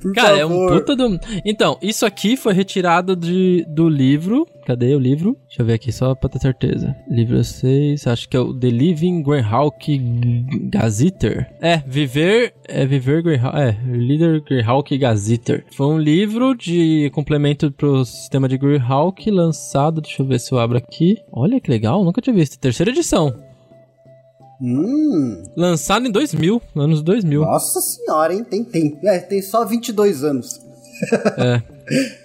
Por Cara, é um favor. puta do. Então, isso aqui foi retirado de, do livro. Cadê o livro? Deixa eu ver aqui, só pra ter certeza. Livro 6, acho que é o The Living Greyhawk Gazeter. É, Viver. É Viver Greyhawk. É, Leader Greyhawk Gazeter. Foi um livro de complemento pro sistema de Greyhawk lançado. Deixa eu ver se eu abro aqui. Olha que legal, nunca tinha visto. Terceira edição. Hum, Lançado em 2000, anos 2000. nossa senhora, hein? Tem, tem, é, tem só 22 anos. É.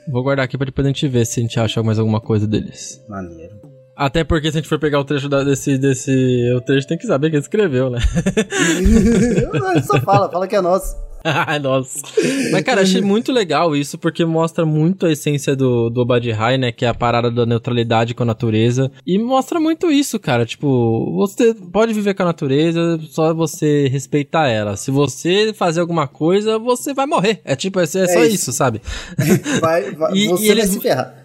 Vou guardar aqui pra depois a gente ver se a gente acha mais alguma coisa deles. Maneiro. Até porque se a gente for pegar o trecho da- desse, desse. O trecho tem que saber quem escreveu, né? Só fala, fala que é nosso. Nossa. Mas, cara, achei muito legal isso, porque mostra muito a essência do, do Obadihai, né? Que é a parada da neutralidade com a natureza. E mostra muito isso, cara. Tipo, você pode viver com a natureza, só você respeitar ela. Se você fazer alguma coisa, você vai morrer. É tipo, é, é só isso. isso, sabe? Vai, vai, E- você e vai eles- se ferrar.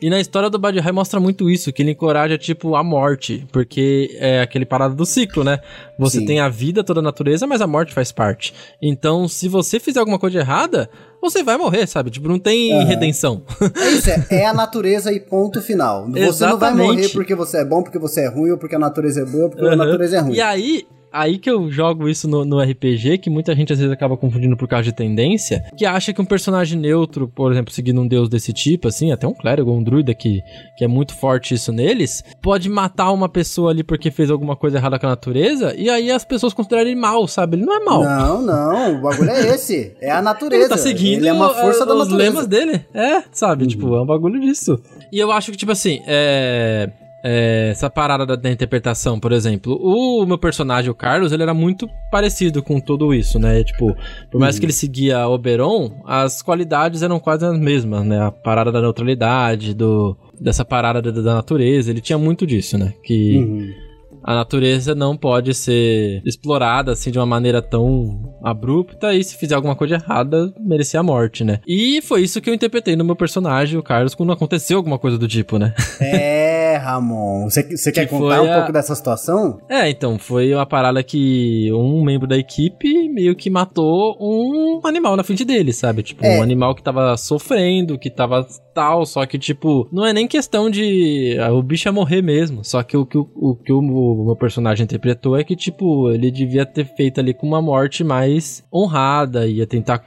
E na história do Badihai mostra muito isso, que ele encoraja, tipo, a morte. Porque é aquele parada do ciclo, né? Você Sim. tem a vida, toda a natureza, mas a morte faz parte. Então, se você fizer alguma coisa errada, você vai morrer, sabe? Tipo, não tem Aham. redenção. É isso, é, é a natureza e ponto final. Você não vai Exatamente. morrer porque você é bom, porque você é ruim, ou porque a natureza é boa, porque a natureza é ruim. E aí, aí que eu jogo isso no, no, RPG, que muita gente às vezes acaba confundindo por causa de tendência, que acha que um personagem neutro, por exemplo, seguindo um deus desse tipo, assim, até um clérigo, um druida que, que é muito forte isso neles, pode matar uma pessoa ali porque fez alguma coisa errada com a natureza, e aí as pessoas consideram ele mal, sabe? Ele não é mal. Não, não, o bagulho é esse. É a natureza. Ele tá seguindo ele é uma força a, da os natureza. lemas dele. É, sabe? Uhum. Tipo, é um bagulho disso. E eu acho que, tipo assim, é é, essa parada da, da, interpretação, por exemplo. O meu personagem, o Carlos, ele era muito parecido com tudo isso, né? Tipo, por mais uhum. que ele seguia Oberon, as qualidades eram quase as mesmas, né? A parada da neutralidade, do, dessa parada da, da natureza, ele tinha muito disso, né? Que. Uhum a natureza não pode ser explorada assim de uma maneira tão abrupta e se fizer alguma coisa errada, merecia a morte, né? E foi isso que eu interpretei no meu personagem, o Carlos, quando aconteceu alguma coisa do tipo, né? É, Ramon. Você quer contar um a... pouco dessa situação? É, então, foi uma parada que um membro da equipe meio que matou um animal na frente dele, sabe? Tipo, é. um animal que tava sofrendo, que tava tal, só que, tipo, não é nem questão de ah, o bicho ia morrer mesmo, só que o que o, o, que o meu personagem interpretou é que, tipo, ele devia ter feito ali com uma morte mais honrada, ia tentar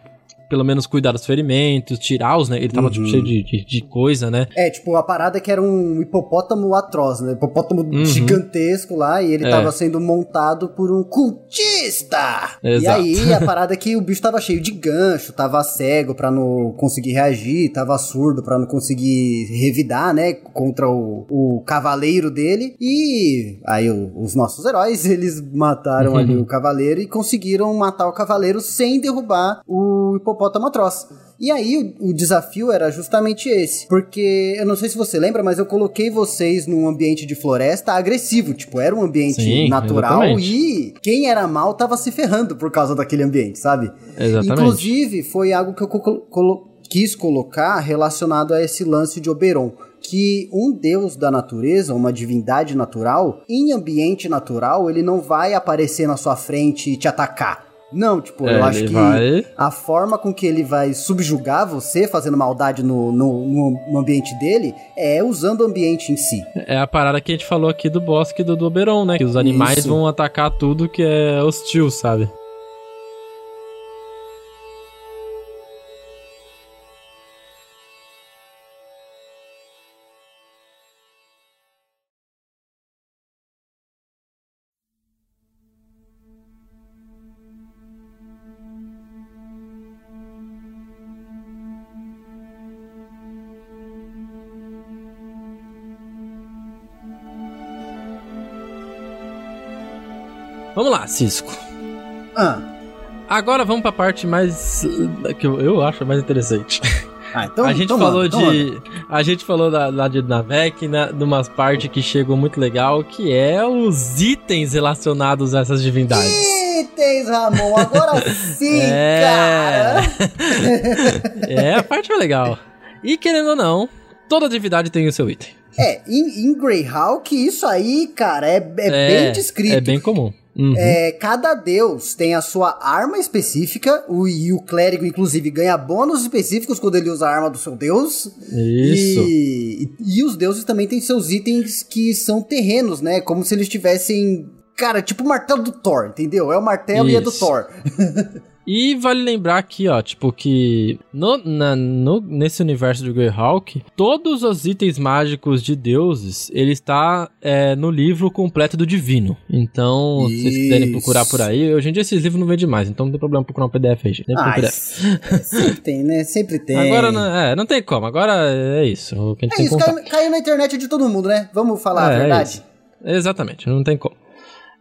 pelo menos cuidar dos ferimentos, tirar os, né? Ele tava, uhum. tipo, cheio de, de, de, coisa, né? É, tipo, a parada que era um hipopótamo atroz, né? Hipopótamo uhum. gigantesco lá, e ele é. tava sendo montado por um cultista! Exato. E aí, a parada é que o bicho tava cheio de gancho, tava cego pra não conseguir reagir, tava surdo pra não conseguir revidar, né? Contra o, o cavaleiro dele. E aí, o, os nossos heróis, eles mataram uhum. ali o cavaleiro e conseguiram matar o cavaleiro sem derrubar o hipopótamo hipopótamo atroz. E aí o, o, desafio era justamente esse, porque eu não sei se você lembra, mas eu coloquei vocês num ambiente de floresta agressivo, tipo, era um ambiente Sim, natural exatamente. e quem era mal tava se ferrando por causa daquele ambiente, sabe? Exatamente. Inclusive, foi algo que eu colo quis colocar relacionado a esse lance de Oberon que um deus da natureza, uma divindade natural, em ambiente natural, ele não vai aparecer na sua frente e te atacar. Não, tipo, é, eu acho que vai... a forma com que ele vai subjugar você, fazendo maldade no, no, no, ambiente dele, é usando o ambiente em si. É a parada que a gente falou aqui do bosque do, do Oberon, né? Que os animais Isso. vão atacar tudo que é hostil, sabe? Cisco. Ah. Agora vamos pra parte mais. que eu, eu acho mais interessante. Ah, então, a gente então falou então de. A gente falou da, lá de Navec, né, de umas partes que chegou muito legal, que é os itens relacionados a essas divindades. Itens, Ramon, agora sim, é... cara! é, a parte foi legal. E querendo ou não, toda divindade tem o seu item. É, em, em Greyhawk, isso aí, cara, é, é, é bem descrito. É bem comum. Uhum. É, cada deus tem a sua arma específica, o, e o clérigo, inclusive, ganha bônus específicos quando ele usa a arma do seu deus. Isso. E, e, e os deuses também têm seus itens que são terrenos, né? Como se eles tivessem. Cara, tipo o martelo do Thor, entendeu? É o martelo Isso. e é do Thor. E vale lembrar aqui, ó, tipo, que no, na, no, nesse universo de Greyhawk, todos os itens mágicos de deuses, ele está é, no livro completo do Divino. Então, Isso. se vocês quiserem procurar por aí, hoje em dia esses livros não vendem mais, então não tem problema procurar um PDF aí, gente. Ah, sempre tem, né? Sempre tem. Agora, não, é, não tem como, agora é isso. O que a gente é isso, caiu, caiu, na internet de todo mundo, né? Vamos falar é, a verdade. É Exatamente, não tem como.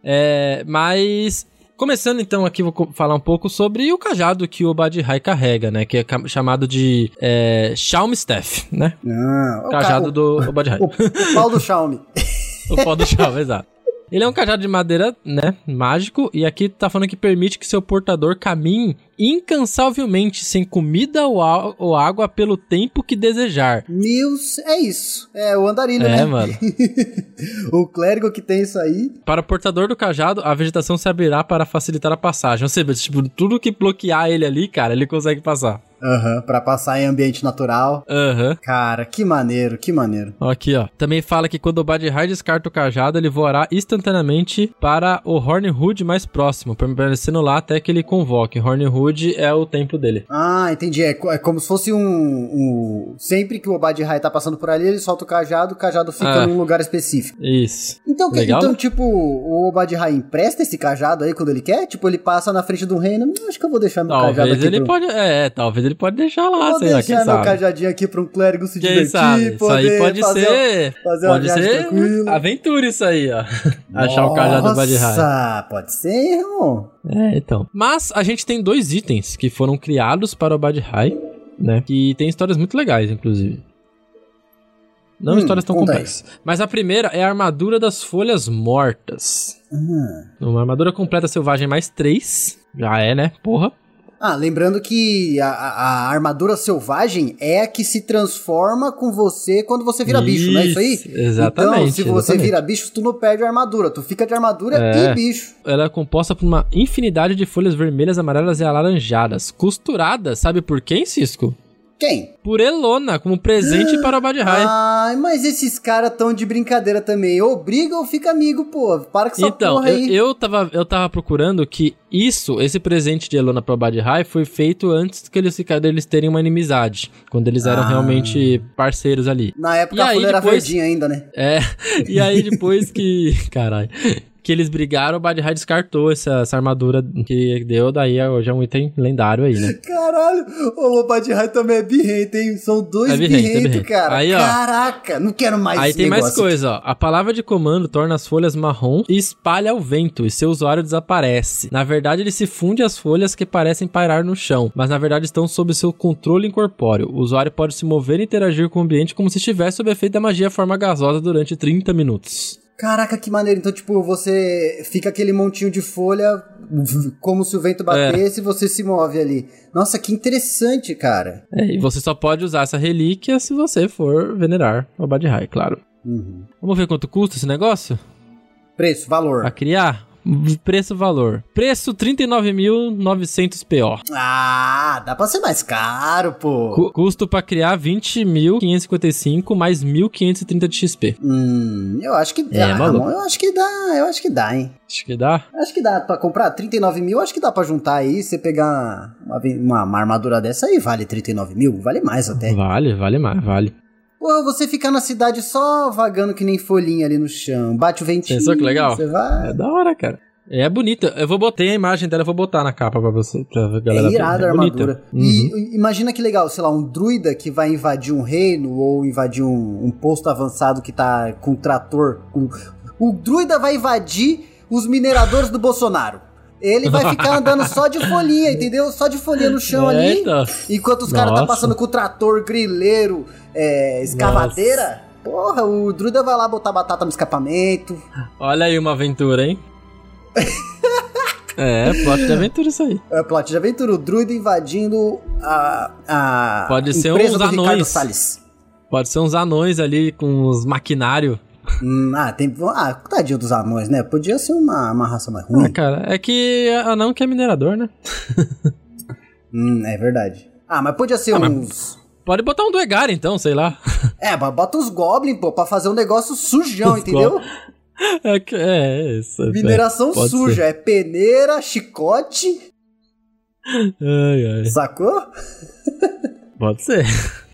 É, mas Começando então aqui, vou falar um pouco sobre o cajado que o Obadiah carrega, né? Que é chamado de é, Xiaomi Staff, né? Ah, cajado o, do Obadiah. O, o pau do Xiaomi. o pau do Xiaomi, exato. Ele é um cajado de madeira, né, mágico, e aqui tá falando que permite que seu portador caminhe incansavelmente sem comida ou, água pelo tempo que desejar. Meus, é isso. É o andarilho, né? É, mano. o clérigo que tem isso aí. Para o portador do cajado, a vegetação se abrirá para facilitar a passagem. Ou seja, tipo, tudo que bloquear ele ali, cara, ele consegue passar. Aham, pra passar em ambiente natural. Aham. Cara, que maneiro, que maneiro. Aqui, ó. Também fala que quando o Badhai descarta o cajado, ele voará instantaneamente para o Hornwood mais próximo, permanecendo lá até que ele convoque. Hornwood é o templo dele. Ah, entendi. É, é como se fosse um, um- Sempre que o Obadiah tá passando por ali, ele solta o cajado, o cajado fica Ah. num lugar específico. Isso. Então, que- Legal, então né? tipo, o Obadiah empresta esse cajado aí quando ele quer? Tipo, ele passa na frente um reino. "Hum, Acho que eu vou deixar meu cajado Talvez aqui. ele pro... pode. É, talvez ele pode deixar lá, Vou sei lá, quem deixar meu cajadinho aqui pra um clérigo se Quem divertir, sabe? Isso aí pode fazer, ser. fazer pode ser tranquila. aventura isso aí, ó. Achar o cajado do Badhai. Nossa, pode ser, irmão. É, então. Mas a gente tem dois itens que foram criados para o Badhai, né? Que tem histórias muito legais, inclusive. Não Hum, histórias tão complexas. Mas a primeira é a armadura das folhas mortas. Ah. Uma armadura completa selvagem mais 3. Já é, né? Porra. Ah, lembrando que a, a- armadura selvagem é a que se transforma com você quando você vira bicho, não é isso aí? Isso, exatamente, Então, se você exatamente. vira bicho, tu não perde a armadura, tu fica de armadura É. e bicho. Ela é composta por uma infinidade de folhas vermelhas, amarelas e alaranjadas. Costuradas, sabe por quem, Cisco? Quem? Por Elona, como presente para o Badhai. Ai, mas esses caras tão de brincadeira também. Obriga ou fica amigo, pô. Para com essa Então, porra eu, aí. eu, tava, eu tava procurando que isso, esse presente de Elona pro Badhai, foi feito antes que eles, deles terem uma inimizade. Quando eles eram Ah. realmente parceiros ali. Na época E a folha era verdinha ainda, né? É, e aí depois que. Caralho. Que eles brigaram, o Badhai descartou essa, essa armadura que deu, daí hoje é um item lendário aí, né? Caralho, o Obadiah também é birrento, hein? São dois É birrento, é cara. Aí, ó. Caraca, não quero mais Aí tem mais coisa, ó. A palavra de comando torna as folhas marrom e espalha ao vento, e seu usuário desaparece. Na verdade, ele se funde às folhas que parecem pairar no chão, mas na verdade estão sob seu controle incorpóreo. O usuário pode se mover e interagir com o ambiente como se estivesse sob efeito da magia forma gasosa durante 30 minutos. Caraca, que maneiro. Então, tipo, você fica aquele montinho de folha, como se o vento batesse e você se move ali. Nossa, que interessante, cara. É, e você só pode usar essa relíquia se você for venerar o Badhai, claro. Uhum. Vamos ver quanto custa esse negócio? Preço, valor. Pra criar? Preço-valor. Preço 39.900 PO. Ah, dá pra ser mais caro, pô. Cu- custo pra criar 20.555 mais 1.530 de XP. Hum, eu acho que É, dá. Ramon. Eu acho que dá, eu acho que dá, hein. Acho que dá. Acho que dá pra comprar 39 mil, acho que dá pra juntar aí. Você pegar uma, uma, uma armadura dessa aí, vale 39 mil, vale mais até. Vale, vale mais, vale. Pô, você ficar na cidade só vagando que nem folhinha ali no chão, bate o ventinho. Pensou que legal? Você vai. É da hora, cara. É bonita. Eu vou botar a imagem dela, eu vou botar na capa pra você. Pra galera É irada a bonita. armadura. Uhum. E imagina que legal, sei lá, um druida que vai invadir um reino ou invadir um, um posto avançado que tá com trator. com- O druida vai invadir os mineradores do Bolsonaro. Ele vai ficar andando só de folhinha, entendeu? Só de folhinha no chão ali. Eita. Enquanto os caras tá Nossa. passando com o trator, grileiro, é, escavadeira. Porra, o druida vai lá botar batata no escapamento. Olha aí uma aventura, hein? é, plot de aventura isso aí. É plot de aventura, o druida invadindo a, a Pode ser empresa uns do Ricardo anões. Salles. Pode ser uns anões ali com os maquinário. Hum, ah, tem. Ah, tadinho dos anões, né? Podia ser uma, uma raça mais Ah, ruim. cara, é que anão que é minerador, né? Hum, é verdade. Ah, mas podia ser Ah, uns. Pode botar um do Egar então, sei lá. É, mas bota uns goblins, pô, pra fazer um negócio sujão, Os entendeu? É, que- é isso. Mineração é, suja. É peneira, chicote, ser. Ai, ai. sacou? Pode ser.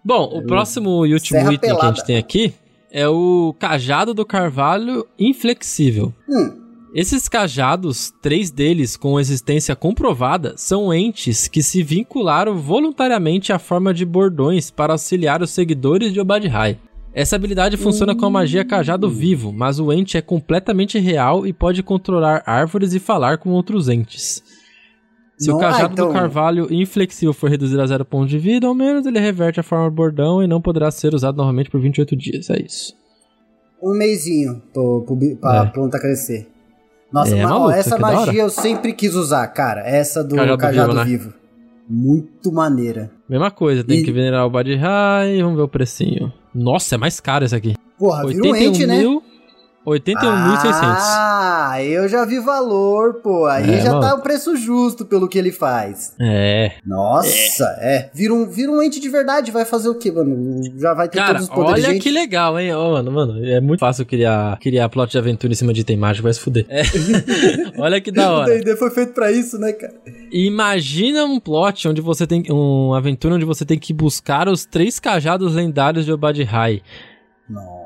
Bom, o próximo e último Serra item que a pelada. gente tem aqui é o cajado do carvalho inflexível. Hum. Esses cajados, três deles com existência comprovada, são entes que se vincularam voluntariamente à forma de bordões para auxiliar os seguidores de Obadihai. Essa habilidade funciona com a magia cajado vivo, mas o ente é completamente real e pode controlar árvores e falar com outros entes. Se o Não- ah, cajado então- do carvalho inflexível for reduzido a zero pontos de vida, ao menos ele reverte a forma bordão e não poderá ser usado novamente por 28 dias. É isso. Um mêsinho pro, pro, pra É. planta crescer. Nossa, É, ma- ó, essa hora. magia eu sempre quis usar, cara. Essa do Cajado cajado, vivo, né? vivo. Muito maneira. Mesma coisa, tem E- que venerar o Bad High, vamos ver o precinho. Nossa, é mais caro esse aqui. Porra, vira um ente, né? Mil, 81.600. Ah, eu já vi valor, pô. Aí É, já mano. tá o preço justo pelo que ele faz. É. Nossa, é. Vira, um, vira um ente de verdade. Vai fazer o quê, mano? Já vai ter Cara, todos os poderes. olha gente. que legal, hein? Ó, mano, mano, é muito fácil criar, criar plot de aventura em cima de item mágico, vai se fuder. É. olha que da O hora. D&D foi feito pra isso, né, cara? Imagina um plot onde você tem. Uma aventura onde você tem que buscar os três cajados lendários de Obad-Hai. Nossa.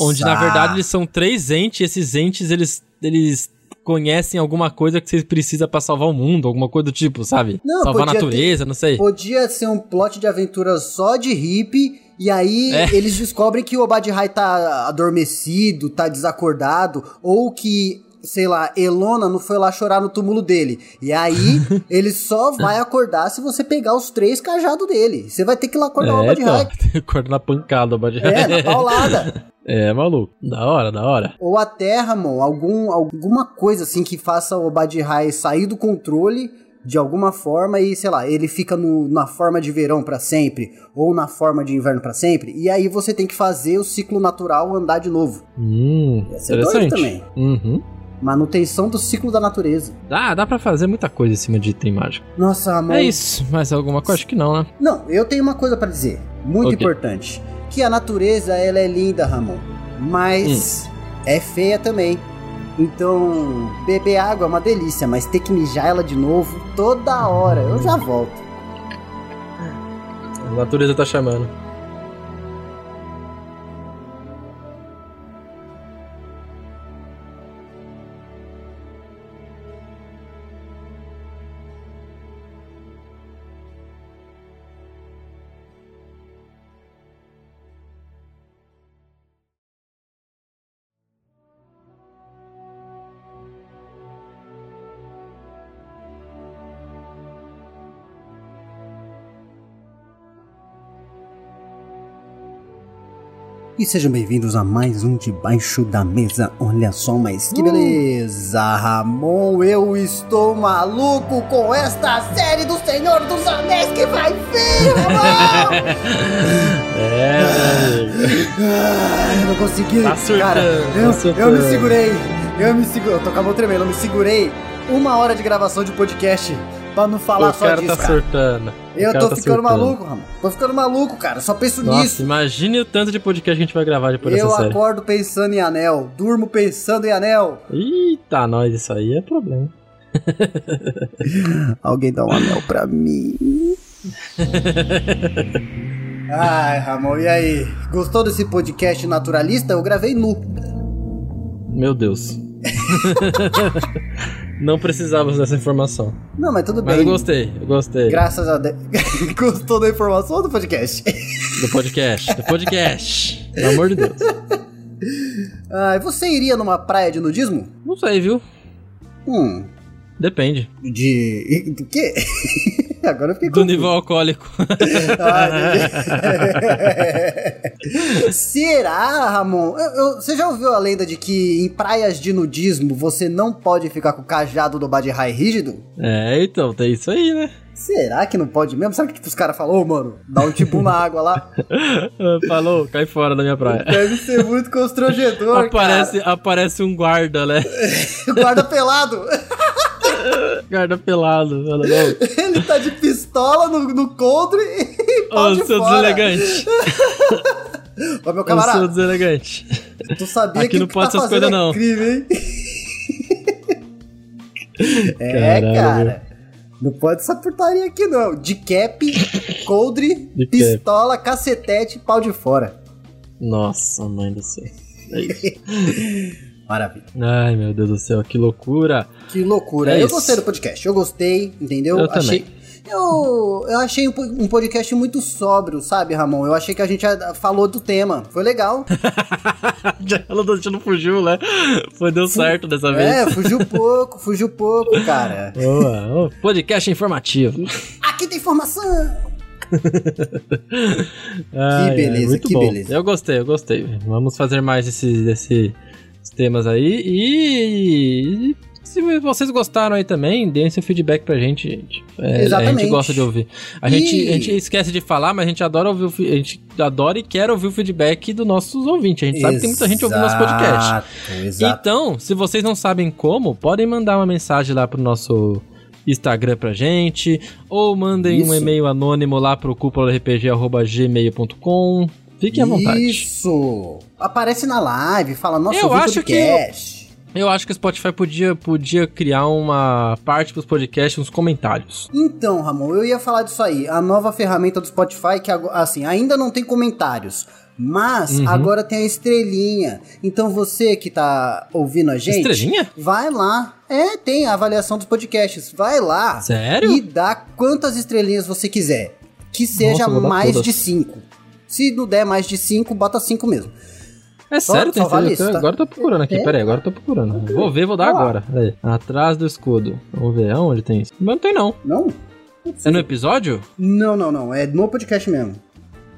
Onde, na verdade, eles são três entes, e esses entes, eles, eles conhecem alguma coisa que você precisa pra salvar o mundo, alguma coisa do tipo, sabe? Não, salvar a natureza, não sei. Podia ser um plot de aventura só de hippie, e aí É. eles descobrem que o Obad-Hai tá adormecido, tá desacordado, ou que, sei lá, Elona não foi lá chorar no túmulo dele. E aí ele só vai acordar se você pegar os três cajados dele. Você vai ter que ir lá acordar o É, então, Obad-Hai. acorda na pancada, Obad-Hai. É, na paulada. É, maluco. Da hora, da hora. Ou até, Ramon, algum, alguma coisa assim que faça o Obad-Hai sair do controle de alguma forma e, sei lá, ele fica no- na forma de verão pra sempre ou na forma de inverno pra sempre. E aí você tem que fazer o ciclo natural andar de novo. Hum, Ia ser doido interessante. também. Uhum. Manutenção do ciclo da natureza. Dá, dá pra fazer muita coisa em cima de item mágico. Nossa, Ramon. É isso, mas alguma coisa? Acho que não, né? Não, eu tenho uma coisa pra dizer, muito Ok. importante, que a natureza ela é linda, Ramon, mas Hum. é feia também. Então, beber água é uma delícia, mas ter que mijar ela de novo toda hora, eu já volto. A natureza tá chamando. E sejam bem-vindos a mais um Debaixo da Mesa. Olha só, mas que beleza, Ramon. Eu estou maluco com esta série do Senhor dos Anéis que vai vir, Ramon! É, Ah, eu não consegui. Tá surtando, Cara, tá eu, surtando. eu me segurei. Eu me segurei. Eu tô com a mão tremendo. Eu me segurei uma hora de gravação de podcast pra não falar o só cara disso, tá cara. surtando. Eu tô tá ficando surtando. maluco, Ramon. Tô ficando maluco, cara. Só penso Nossa, nisso. imagine o tanto de podcast que a gente vai gravar depois Eu dessa série. acordo pensando em anel, durmo pensando em anel. Eita, nós, isso aí é problema. Alguém dá um anel pra mim. Ai, Ramon, e aí? Gostou desse podcast naturalista? Eu gravei nu. Meu Deus. Não precisávamos dessa informação. Não, mas tudo Mas bem. eu gostei, eu gostei. Graças a Deus. Gostou da informação ou do podcast? Do podcast, do podcast. Pelo amor de Deus. Ah, você iria numa praia de nudismo? Não sei, viu? Hum. Depende. De. Do quê? Agora eu fiquei Do confuso. nível alcoólico. Ah, Será, Ramon? Eu- eu- você já ouviu a lenda de que em praias de nudismo você não pode ficar com o cajado do Badihai rígido? é, então, tem isso aí, né? Será que não pode mesmo? Será que tipo, os caras falam, ô mano, dá um tipo na água lá? Falou, cai fora da minha praia. Deve ser muito constrangedor, Aparece, aparece um guarda, né? cara. Guarda pelado. Guarda pelado. Não. Ele tá de pistola no, no coldre e pau Ô, de seu fora. deselegante. Ô, meu Ô, seu camarada, deselegante. tu sabia Aqui que não que pode tá essas coisas, não. é crime, hein? é, Caralho. cara. Não pode essa putaria aqui, não. De cap, coldre, De cap. pistola, cacetete, pau de fora. Nossa, mãe do céu. É isso. Maravilha. Ai, meu Deus do céu, que loucura. Que loucura. É eu isso. gostei do podcast. Eu gostei, entendeu? Eu achei. também. Eu, eu achei um, po- podcast muito sóbrio, sabe, Ramon? Eu achei que a gente ah, falou do tema. Foi legal. A gente não fugiu, né? Foi, deu certo dessa vez. É, fugiu pouco, fugiu pouco, cara. Boa, podcast informativo. Aqui tem informação. Ai, beleza, ai, muito que bom. beleza. Eu gostei, eu gostei. Vamos fazer mais esses, esses temas aí e. se vocês gostaram aí também, deem seu feedback pra gente, gente. É, Exatamente. A gente gosta de ouvir. A, E- gente, a gente esquece de falar, mas a gente adora ouvir o a gente adora e quer ouvir o feedback dos nossos ouvintes. A gente sabe que tem muita gente ouvindo nosso podcast. Exato, Exato. Então, se vocês não sabem como, podem mandar uma mensagem lá pro nosso Instagram pra gente, ou mandem um Isso. e-mail anônimo lá pro cúpularpg.gmail.com. Fiquem à vontade. Isso. Aparece na live, fala, nossa, Eu acho que. Eu acho que o Spotify podia, podia criar uma parte pros podcasts nos comentários. Então, Ramon, eu ia falar disso aí. A nova ferramenta do Spotify, que assim, ainda não tem comentários. Mas Uhum. agora tem a estrelinha. Então você que tá ouvindo a gente. Estrelinha? Vai lá. É, tem a avaliação dos podcasts. Vai lá. Sério? E dá quantas estrelinhas você quiser. Que seja Nossa, mais de cinco. Se não der mais de cinco, bota cinco mesmo. É sério, tem só vale isso, tá? Agora eu tô procurando aqui, É. pera aí, agora eu tô procurando. Vou ver, vou dar lá. agora. Pera aí. Atrás do escudo. Vamos ver, aonde tem isso? Mas não tem não. Não? É no episódio? Não, não, não. É no podcast mesmo.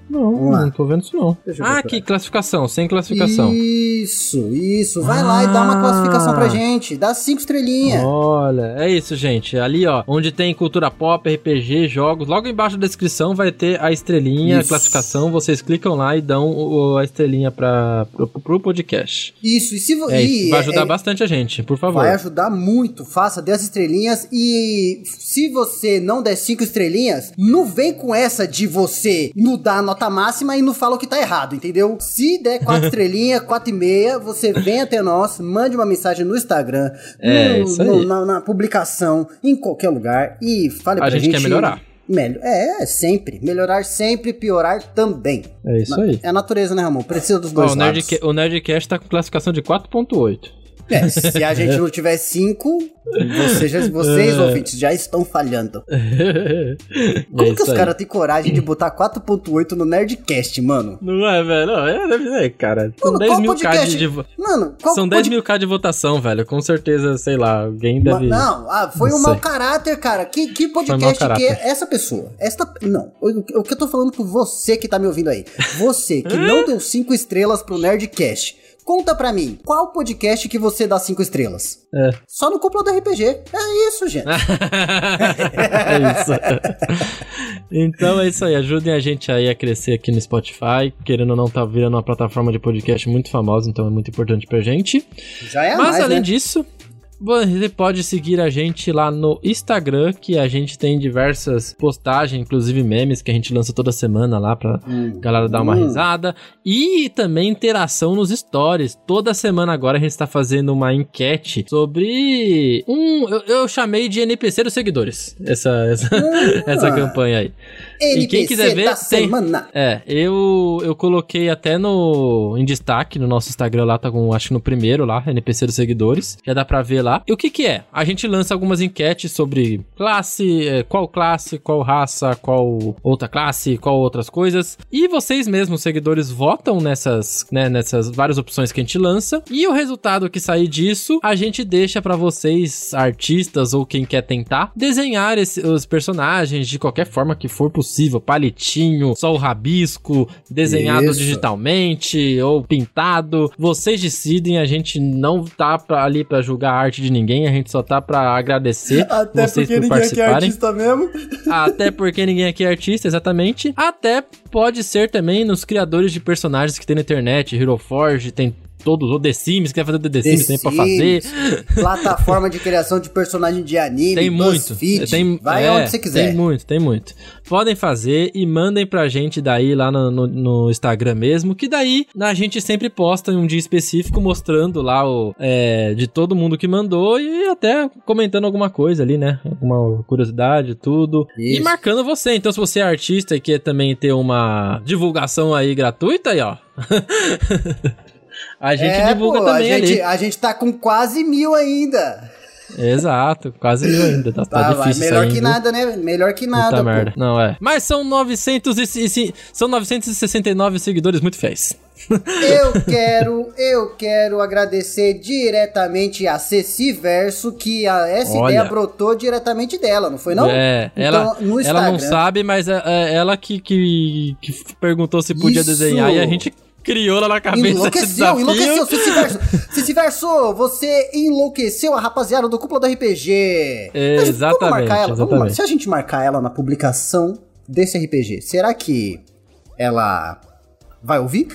Não, Vamos lá. não tô vendo isso não. Ah, aqui, classificação, sem classificação. Isso, isso. Vai lá e dá uma Ah. classificação pra gente. Dá cinco estrelinhas. Olha, é isso, gente. Ali, ó, onde tem cultura pop, RPG, jogos, logo embaixo da descrição vai ter a estrelinha, a Isso. classificação. Vocês clicam lá e dão o- a estrelinha pra, pro, pro podcast. Isso, e se vo- É, e vai ajudar é- bastante a gente, por favor. Vai ajudar muito, faça 10 estrelinhas e se você não der 5 estrelinhas, não vem com essa de você não dar a nota máxima e não fala o que tá errado, entendeu? Se der 4 estrelinhas, 4 e meia, você vem até nós, mande uma mensagem no Instagram, É, no- no- na, na publicação, em qualquer lugar e fale A pra gente quer melhorar. Melhor, é, sempre. Melhorar sempre, piorar também. É isso aí. É a natureza, né, Ramon? Precisa dos Ó, dois o, lados. Nerdca o Nerdcast tá com classificação de 4.8. É, se a gente não tiver 5, você já- vocês, É. ouvintes, já estão falhando. é Como que isso os caras têm coragem de botar 4.8 no Nerdcast, mano? Não é, velho? Não, é, deve ser, cara. São Mano, 10 qual mil K de, Mano, São 10 pod- mil K de votação, velho. Com certeza, sei lá, alguém Ma- deve. Não, ah, foi Não um mau caráter, cara. Que, que podcast que é essa pessoa? Esta. Não, o, o que eu tô falando com você que tá me ouvindo aí. Você que não deu 5 estrelas pro Nerdcast. Conta pra mim, qual podcast que você dá 5 estrelas? É. Só no Cúpula do RPG. É isso, gente. é isso. então é isso aí. Ajudem a gente aí a crescer aqui no Spotify. Querendo ou não, tá virando uma plataforma de podcast muito famosa, então é muito importante pra gente. Já é a Mas mais, além né? disso, você pode seguir a gente lá no Instagram, que a gente tem diversas postagens, inclusive memes que a gente lança toda semana lá pra Hum. galera dar uma Hum. risada. E também interação nos stories. Toda semana agora a gente tá fazendo uma enquete sobre um. Eu, eu chamei de NPC dos seguidores. Essa, essa, essa campanha aí. NPC E quem quiser ver, da tem- semana. É, eu, eu coloquei até no em destaque no nosso Instagram lá, tá com acho que no primeiro lá, NPC dos seguidores. Já dá pra ver lá. E o que que é? A gente lança algumas enquetes sobre classe, eh, qual classe, qual raça, qual outra classe, qual outras coisas. E vocês mesmos, seguidores, votam nessas, né, nessas várias opções que a gente lança. E o resultado que sair disso, a gente deixa pra vocês, artistas ou quem quer tentar, desenhar esse- os personagens de qualquer forma que for possível. Palitinho, só o rabisco, desenhado Isso. digitalmente ou pintado. Vocês decidem, a gente não tá pra- ali pra julgar a arte de ninguém, a gente só tá pra agradecer Até vocês porque por ninguém aqui é artista mesmo. Até porque ninguém aqui é artista, exatamente. Até pode ser também nos criadores de personagens que tem na internet, Hero Forge, tem todos, o The Sims, quer fazer The Sims, tem pra fazer. Plataforma de criação de personagem de anime, Tem muito. BuzzFeed, Tem, vai é, onde você quiser. Tem muito, tem muito. Podem fazer e mandem pra gente daí lá no, no- no Instagram mesmo, que daí a gente sempre posta em um dia específico mostrando lá o é, de todo mundo que mandou e até comentando alguma coisa ali, né? Alguma curiosidade, tudo. E Isso. marcando você. Então, se você é artista e quer também ter uma divulgação aí gratuita, aí, ó. a gente É, divulga pô, também a ali. gente, a gente tá com quase mil ainda. Exato, quase mil ainda. Tá, tá Tá, vai, difícil melhor isso aí, que nada, né? Melhor que nada, Puta pô. merda. Não, é. Mas são 900 e, são 969 seguidores muito fiéis. Eu quero, eu quero agradecer diretamente a Ceci Verso, que a, essa Olha. ideia brotou diretamente dela, não foi não? É, Então, ela, no ela não sabe, mas é, é ela que, que, que perguntou se podia Isso. desenhar e a gente criou na cabeça Enlouqueceu, enlouqueceu. Ciciverso, Ciciverso, você enlouqueceu a rapaziada do Cúpula do RPG. É, exatamente, Vamos marcar ela? Vamos, exatamente. se a gente marcar ela na publicação desse RPG, será que ela vai ouvir?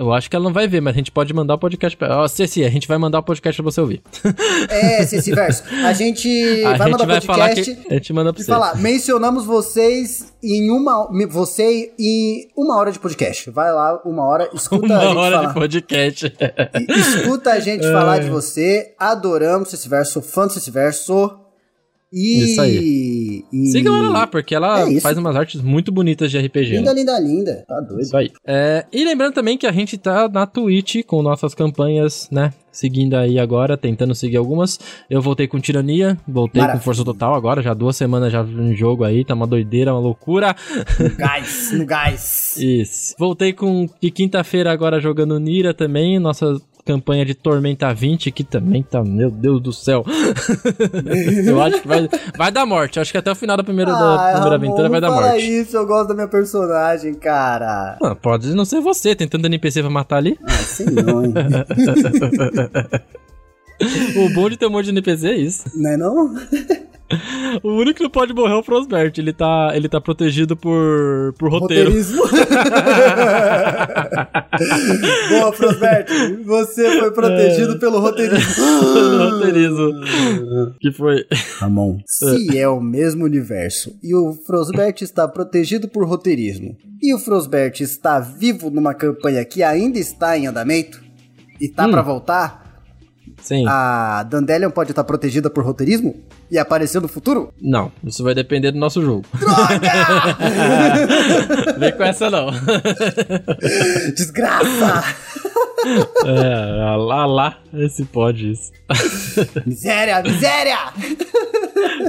Eu acho que ela não vai ver, mas a gente pode mandar o podcast pra ela. Ó, Ceci, a gente vai mandar o podcast pra você ouvir. É, Ciciverso, a gente a vai gente mandar vai falar podcast... que. A gente manda pra você. falar, mencionamos vocês em uma. Você em uma hora de podcast. Vai lá, uma hora, escuta a Uma gente hora falar. de podcast. Escuta a gente falar de você. Adoramos esse verso, fã desse verso. E. Isso aí. E... Siga ela lá, porque ela É faz umas artes muito bonitas de RPG. Linda, né? linda, linda. Tá doido. Isso aí. É, e lembrando também que a gente tá na Twitch com nossas campanhas, né? Seguindo aí agora, tentando seguir algumas. Eu voltei com Tirania, voltei Maravilha. com Força Total agora, já duas semanas já em jogo aí, tá uma doideira, uma loucura. No gás, no gás. Isso. Voltei com de quinta-feira agora jogando Nira também, nossa campanha de Tormenta 20, que também tá, meu Deus do céu. eu acho que vai, vai dar morte. Acho que até o final da primeira, da Ai, primeira aventura vai dar não morte. isso, eu gosto da minha personagem, cara. Ah, pode não ser você, tem tanto NPC pra matar ali. Ah, sei não, hein? O bom de ter um monte de NPC é isso. não é não? O único que não pode morrer é o Frostbert. Ele tá, ele tá protegido por, por roteiro. Roteirismo. Boa, Frosbert. Você foi protegido pelo roteirismo. roteirismo. Que foi. Ramon, se é o mesmo universo e o Frosbert está protegido por roteirismo e o Frosbert está vivo numa campanha que ainda está em andamento e tá Hum. pra voltar, Sim. a Dandelion pode estar protegida por roteirismo e aparecer no futuro? Não, isso vai depender do nosso jogo. Vem com essa não. Desgraça! É, lá, lá, esse pode isso. miséria, miséria!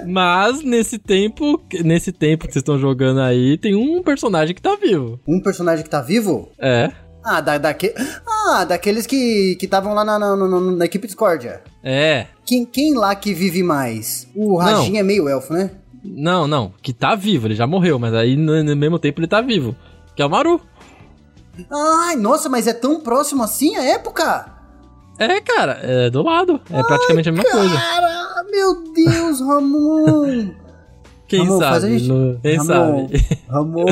Mas nesse tempo, nesse tempo que vocês estão jogando aí, tem um personagem que tá vivo. Um personagem que tá vivo? É. Ah, da, daque... ah daqueles que estavam lá na, na, na- na equipe Discordia. É. Quem, quem lá que vive mais? O Rajin é meio elfo, né? Não, não, que tá vivo, ele já morreu, mas aí no, no mesmo tempo ele tá vivo. Que é o Maru. Ai, nossa, mas é tão próximo assim a época? É, cara, é do lado. É praticamente a mesma coisa. Cara, meu Deus, Ramon! Quem Ramon, faz a sabe? gente- no- Quem Ramon, sabe? Ramon,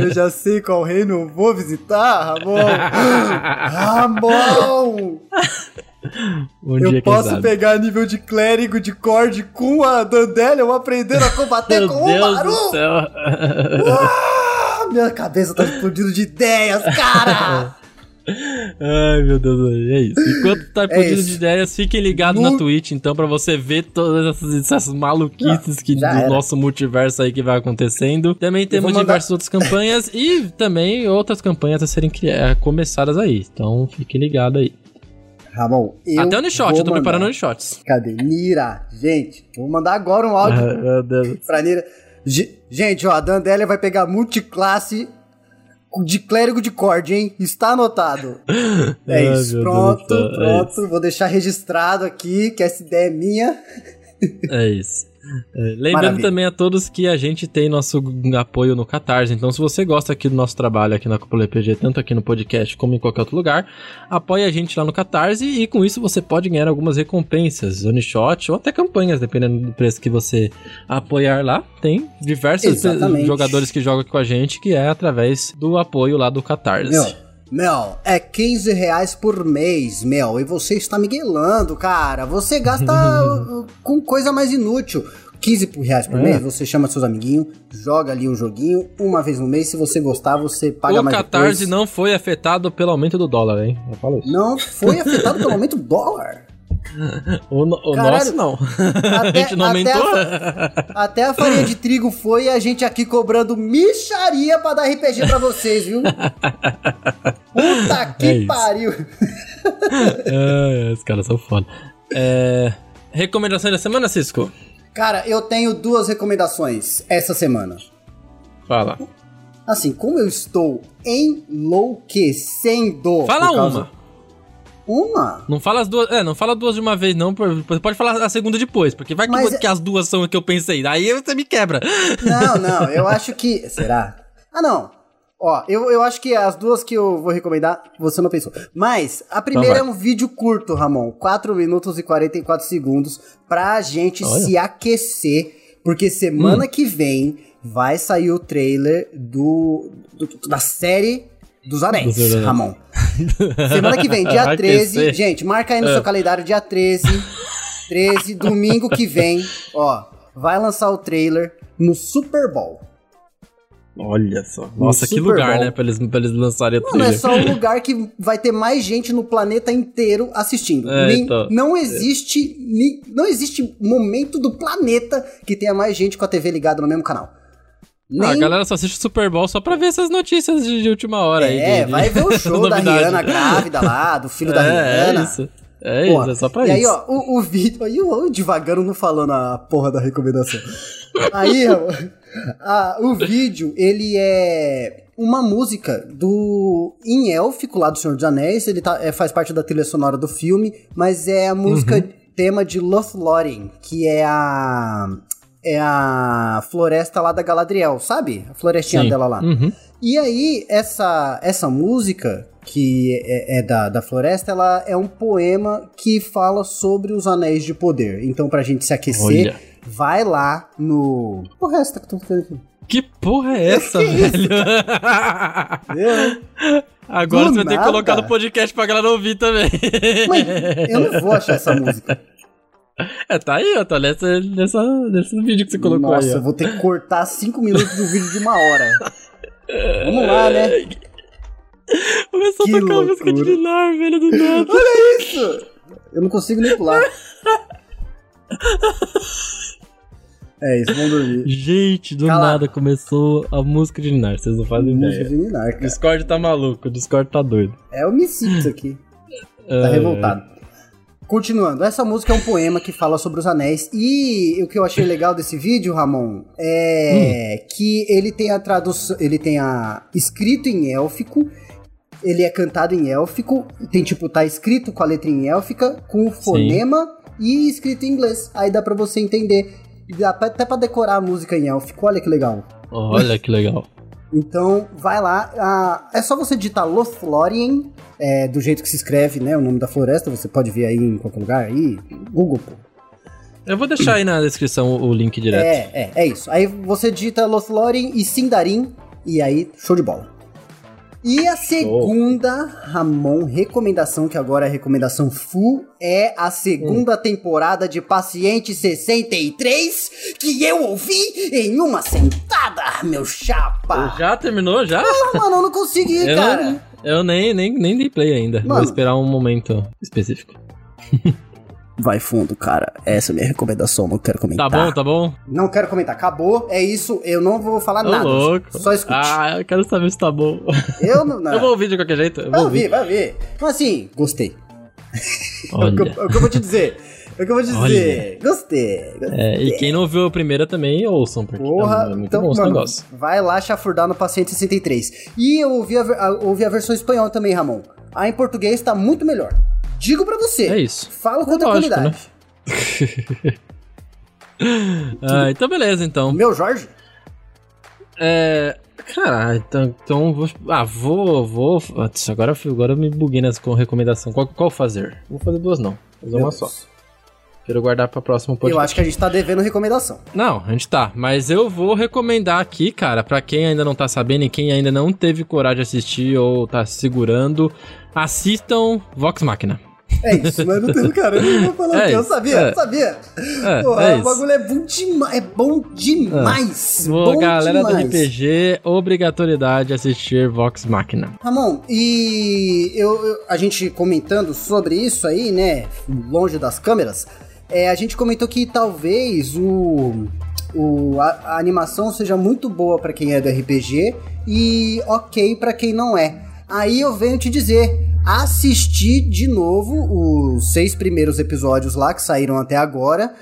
eu já sei qual reino eu vou visitar, Ramon. Ramon! Um eu posso pegar nível de clérigo de Cord com a Dandelion aprendendo a combater com o Deus Maru. do céu. Ah, minha cabeça tá explodindo de ideias, cara! Ai, meu Deus, é isso. Enquanto tá isso. de ideias, fiquem ligados No- na Twitch, então, pra você ver todas essas, essas maluquices que, do era. nosso multiverso aí que vai acontecendo. Também temos mandar- diversas outras campanhas e também outras campanhas a serem eh, começadas aí. Então, fique ligado aí. Ramon, eu Até o Unishot, vou eu tô preparando o mandar. Unishots. Cadê? Nira, gente, vou mandar agora um áudio Deus. pra Nira. Ge- Gente, ó, a Dandelion vai pegar multiclasse de clérigo de Cord, hein? Está anotado. É Ai, isso, pronto, Deus é pronto. Vou deixar registrado aqui que essa ideia é minha. É isso. É, lembrando Maravilha. também a todos que a gente tem nosso apoio no Catarse. Então, se você gosta aqui do nosso trabalho aqui na Cúpula EPG, tanto aqui no podcast como em qualquer outro lugar, apoie a gente lá no Catarse e com isso você pode ganhar algumas recompensas, one shot ou até campanhas, dependendo do preço que você apoiar lá. Tem diversos Exatamente. jogadores que jogam com a gente que é através do apoio lá do Catarse. Meu, meu, é 15 reais por mês, meu. E você está miguelando, cara. Você gasta com coisa mais inútil. 15 reais por É. mês, você chama seus amiguinhos, joga ali um joguinho, uma vez no mês. Se você gostar, você paga o mais Catarse depois. não foi afetado pelo aumento do dólar, hein? Eu falo isso. Não foi afetado pelo aumento do dólar. O, no- o Caralho. nosso não. Até- a gente não até aumentou. Até a farinha de trigo foi e a gente aqui cobrando micharia pra dar RPG pra vocês, viu? Puta que É pariu. É, os caras são foda. É, recomendações da semana, Cisco? Cara, eu tenho duas recomendações essa semana. Fala. Assim, como eu estou enlouquecendo. Fala causa- uma. Uma? Não fala as duas. É, não fala duas de uma vez, não. pode falar a segunda depois, porque vai que, Mas é- que as duas são a que eu pensei. Aí você me quebra. Não, não, eu acho que. Será? Ah, não. Ó, eu, eu acho que as duas que eu vou recomendar, você não pensou. Mas, a primeira é Então um vídeo curto, Ramon. 4 minutos e 44 segundos pra gente Olha. se aquecer. Porque Hum. semana que vem vai sair o trailer do, do- da série dos Anéis, Dos Anéis. Ramon. Semana que vem, dia Vai 13. aquecer. Gente, marca aí no É. seu calendário, dia 13. 13, domingo que vem, ó. Vai lançar o trailer no Super Bowl. Olha só. Nossa, que Super lugar, Bowl. né? Pra eles, pra eles lançarem o Não, é só um lugar que vai ter mais gente no planeta inteiro assistindo. É, Nem- então. Não existe não existe momento do planeta que tenha mais gente com a TV ligada no mesmo canal. Ah, a Nem- galera só assiste o Super Bowl só pra ver essas notícias de, de última hora aí. é, de- de- vai ver o show da. Rihanna grávida lá, do filho da É, Rihanna. é isso. É Porra, isso, é só pra e isso. aí, ó, o, o vídeo. Aí eu devagando não falando a porra da recomendação. aí, ó, a- o vídeo, ele é uma música do em élfico lá do Senhor dos Anéis. Ele tá, é, faz parte da trilha sonora do filme, mas é a música Uhum. tema de Lothlórien, que é a. É a floresta lá da Galadriel, sabe? A florestinha Sim. dela lá. Uhum. E aí, essa, essa música, que é, é da, da floresta, ela é um poema que fala sobre os anéis de poder. Então, pra gente se aquecer, Olha. vai lá no. O resto que eu tô fazendo aqui. Que porra é essa, velho? Agora Do você vai ter que nada. colocar no podcast pra galera ouvir também. Mas eu não vou achar essa música. É, tá aí, ó. Tá nessa, nessa, nesse vídeo que você colocou Nossa, aí. eu Ó. vou ter que cortar 5 minutos do vídeo de uma hora. Vamos lá, né? Começou Que a tocar a música de loucura. Linar, velho, do nada. Isso! Eu não consigo nem pular. É isso, vamos dormir. Gente, do Cala. nada começou a música de Linar, vocês não fazem Música ideia. de Ninar, O cara. Discord tá maluco, o Discord tá doido. É homicídio isso aqui. Tá É, revoltado. Continuando, essa música é um poema que fala sobre os anéis. E o que eu achei legal desse vídeo, Ramon, é que ele tem a tradução. Ele tem a. escrito em élfico. Ele é cantado em élfico. Tem tipo, tá escrito com a letra em élfica, com o fonema e escrito em inglês. Aí dá pra você entender. E Dá até pra decorar a música em élfico. Olha que legal. Olha que legal. Então, vai lá. ah, é só você digitar Lothlórien, é, do jeito que se escreve, né? O nome da floresta, você pode ver aí em qualquer lugar, aí, Google, pô. Eu vou deixar aí na descrição o o link direto. É, é, é isso. Aí você digita Lothlórien e Sindarin, e aí, show de bola. E a segunda, Ramon, recomendação, que agora é recomendação full, é a segunda temporada de Paciente 63, que eu ouvi em uma sentada, meu chapa. Já terminou, já? Mano, eu não consegui, Eu, cara. não, eu nem, nem, nem dei play ainda. Vou Mano. esperar um momento específico. Vai fundo, cara. Essa é a minha recomendação, não quero Tá comentar. bom, tá bom? Não quero comentar. Acabou, é isso. Eu não vou falar Tô nada. louco. Só escute. Ah, eu quero saber se tá bom. Eu não. não. Eu vou ouvir de qualquer jeito. Eu Vai vou ouvir, vai ouvir. Mas assim, gostei. É o, que Olha. eu, é o que eu vou te dizer. É o que eu vou te dizer. Gostei. gostei. É, e quem não ouviu a primeira também, ouçam, porque Porra, é muito então, bom esse mano, negócio. vai lá chafurdar no Paciente 63. E eu ouvi a, a- ouvi a versão espanhola também, Ramon. A em português tá muito melhor. Digo pra você. É isso. Fala com a tua lógico, qualidade. Ah, então beleza, então. Meu Jorge? É. Cara, então, então vou. Ah, vou. vou agora, agora eu me buguei nessa com recomendação. Qual, qual fazer? Vou fazer duas não. Fazer Meu uma Deus. só. Quero guardar pra próximo Eu podcast. acho que a gente tá devendo recomendação. Não, a gente tá. Mas eu vou recomendar aqui, cara, pra quem ainda não tá sabendo e quem ainda não teve coragem de assistir ou tá se segurando, assistam Vox Machina. É isso, mas não tem cara, eu não vou falar É o quê? Eu sabia, é. eu sabia. É, Porra, é o bagulho é bom demais, é bom demais. Ô, bom galera do demais. RPG, obrigatoriedade de assistir Vox Machina. Ramon, e eu, eu- a gente comentando sobre isso aí, né, longe das câmeras, é, a gente comentou que talvez o, o- a, a animação seja muito boa pra quem é do RPG e ok pra quem não é. Aí eu venho te dizer, assistir de novo os seis primeiros episódios lá que saíram até agora,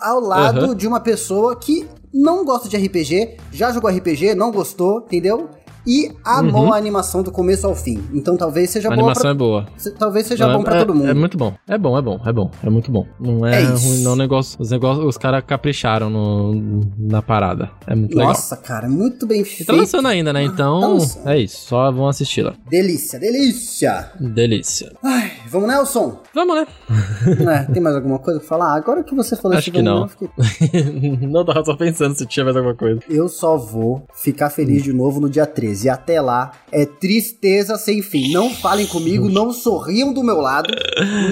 ao lado Aham. de uma pessoa que não gosta de RPG, já jogou RPG, não gostou, entendeu? E amou a animação do começo ao fim. Então talvez seja A boa animação pra, é boa. talvez seja Não, bom pra é, todo mundo. É muito bom. É bom, é bom, é bom. É muito bom. Não é, É ruim, não. Negócio, os negócios, os caras capricharam no, na parada. É muito legal. Nossa, cara, muito bem E tá feito. lançando ainda, né? Tá Então, lançando. é isso. Só vão assistir lá. Delícia, delícia. Delícia. Ai, vamos, Nelson? Vamos, né? É, tem mais alguma coisa pra falar? Agora que você falou Acho que não. eu fiquei- não tava só pensando se tinha mais alguma coisa. Eu só vou ficar feliz de novo no dia 13. E até lá é tristeza sem fim. Não falem comigo, não sorriam do meu lado,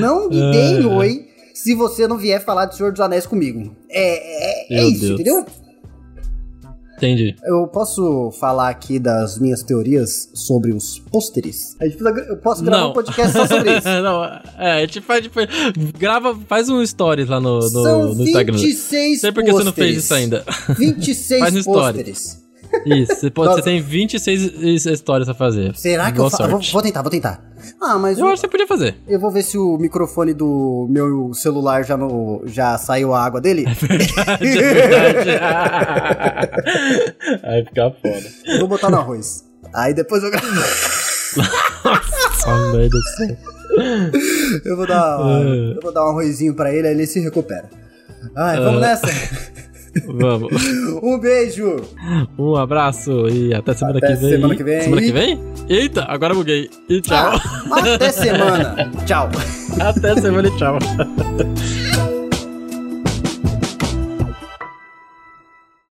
não me deem oi se você não vier falar de Senhor dos Anéis comigo. É, é, é isso, Deus. entendeu? Entendi. Eu posso falar aqui das minhas teorias sobre os pôsteres? Eu posso gravar Não. um podcast só sobre isso. não, é, a gente faz, tipo, grava, faz um stories lá no, no, São no Instagram. 26 Não sei por que você não fez isso ainda. 26 Faz no pôsteres. Isso, você, pode, você tem 26 is- histórias a fazer. Será que Boa eu faço? Vou, vou tentar, vou tentar. Ah, mas Eu o- acho que você podia fazer. Eu vou ver se o microfone do meu celular já, no, já saiu a água dele. De verdade. Aí fica foda. vou botar no arroz. Aí depois eu gravo. Nossa, merda do céu. Eu vou dar, É. eu vou dar um arrozinho pra ele, aí ele se recupera. Ai, vamos É. nessa. Vamos. Um beijo. Um abraço e até semana Até que vem. semana que vem. Semana que vem? Eita, agora buguei. E tchau. Ah, até semana. Tchau. Até semana e tchau.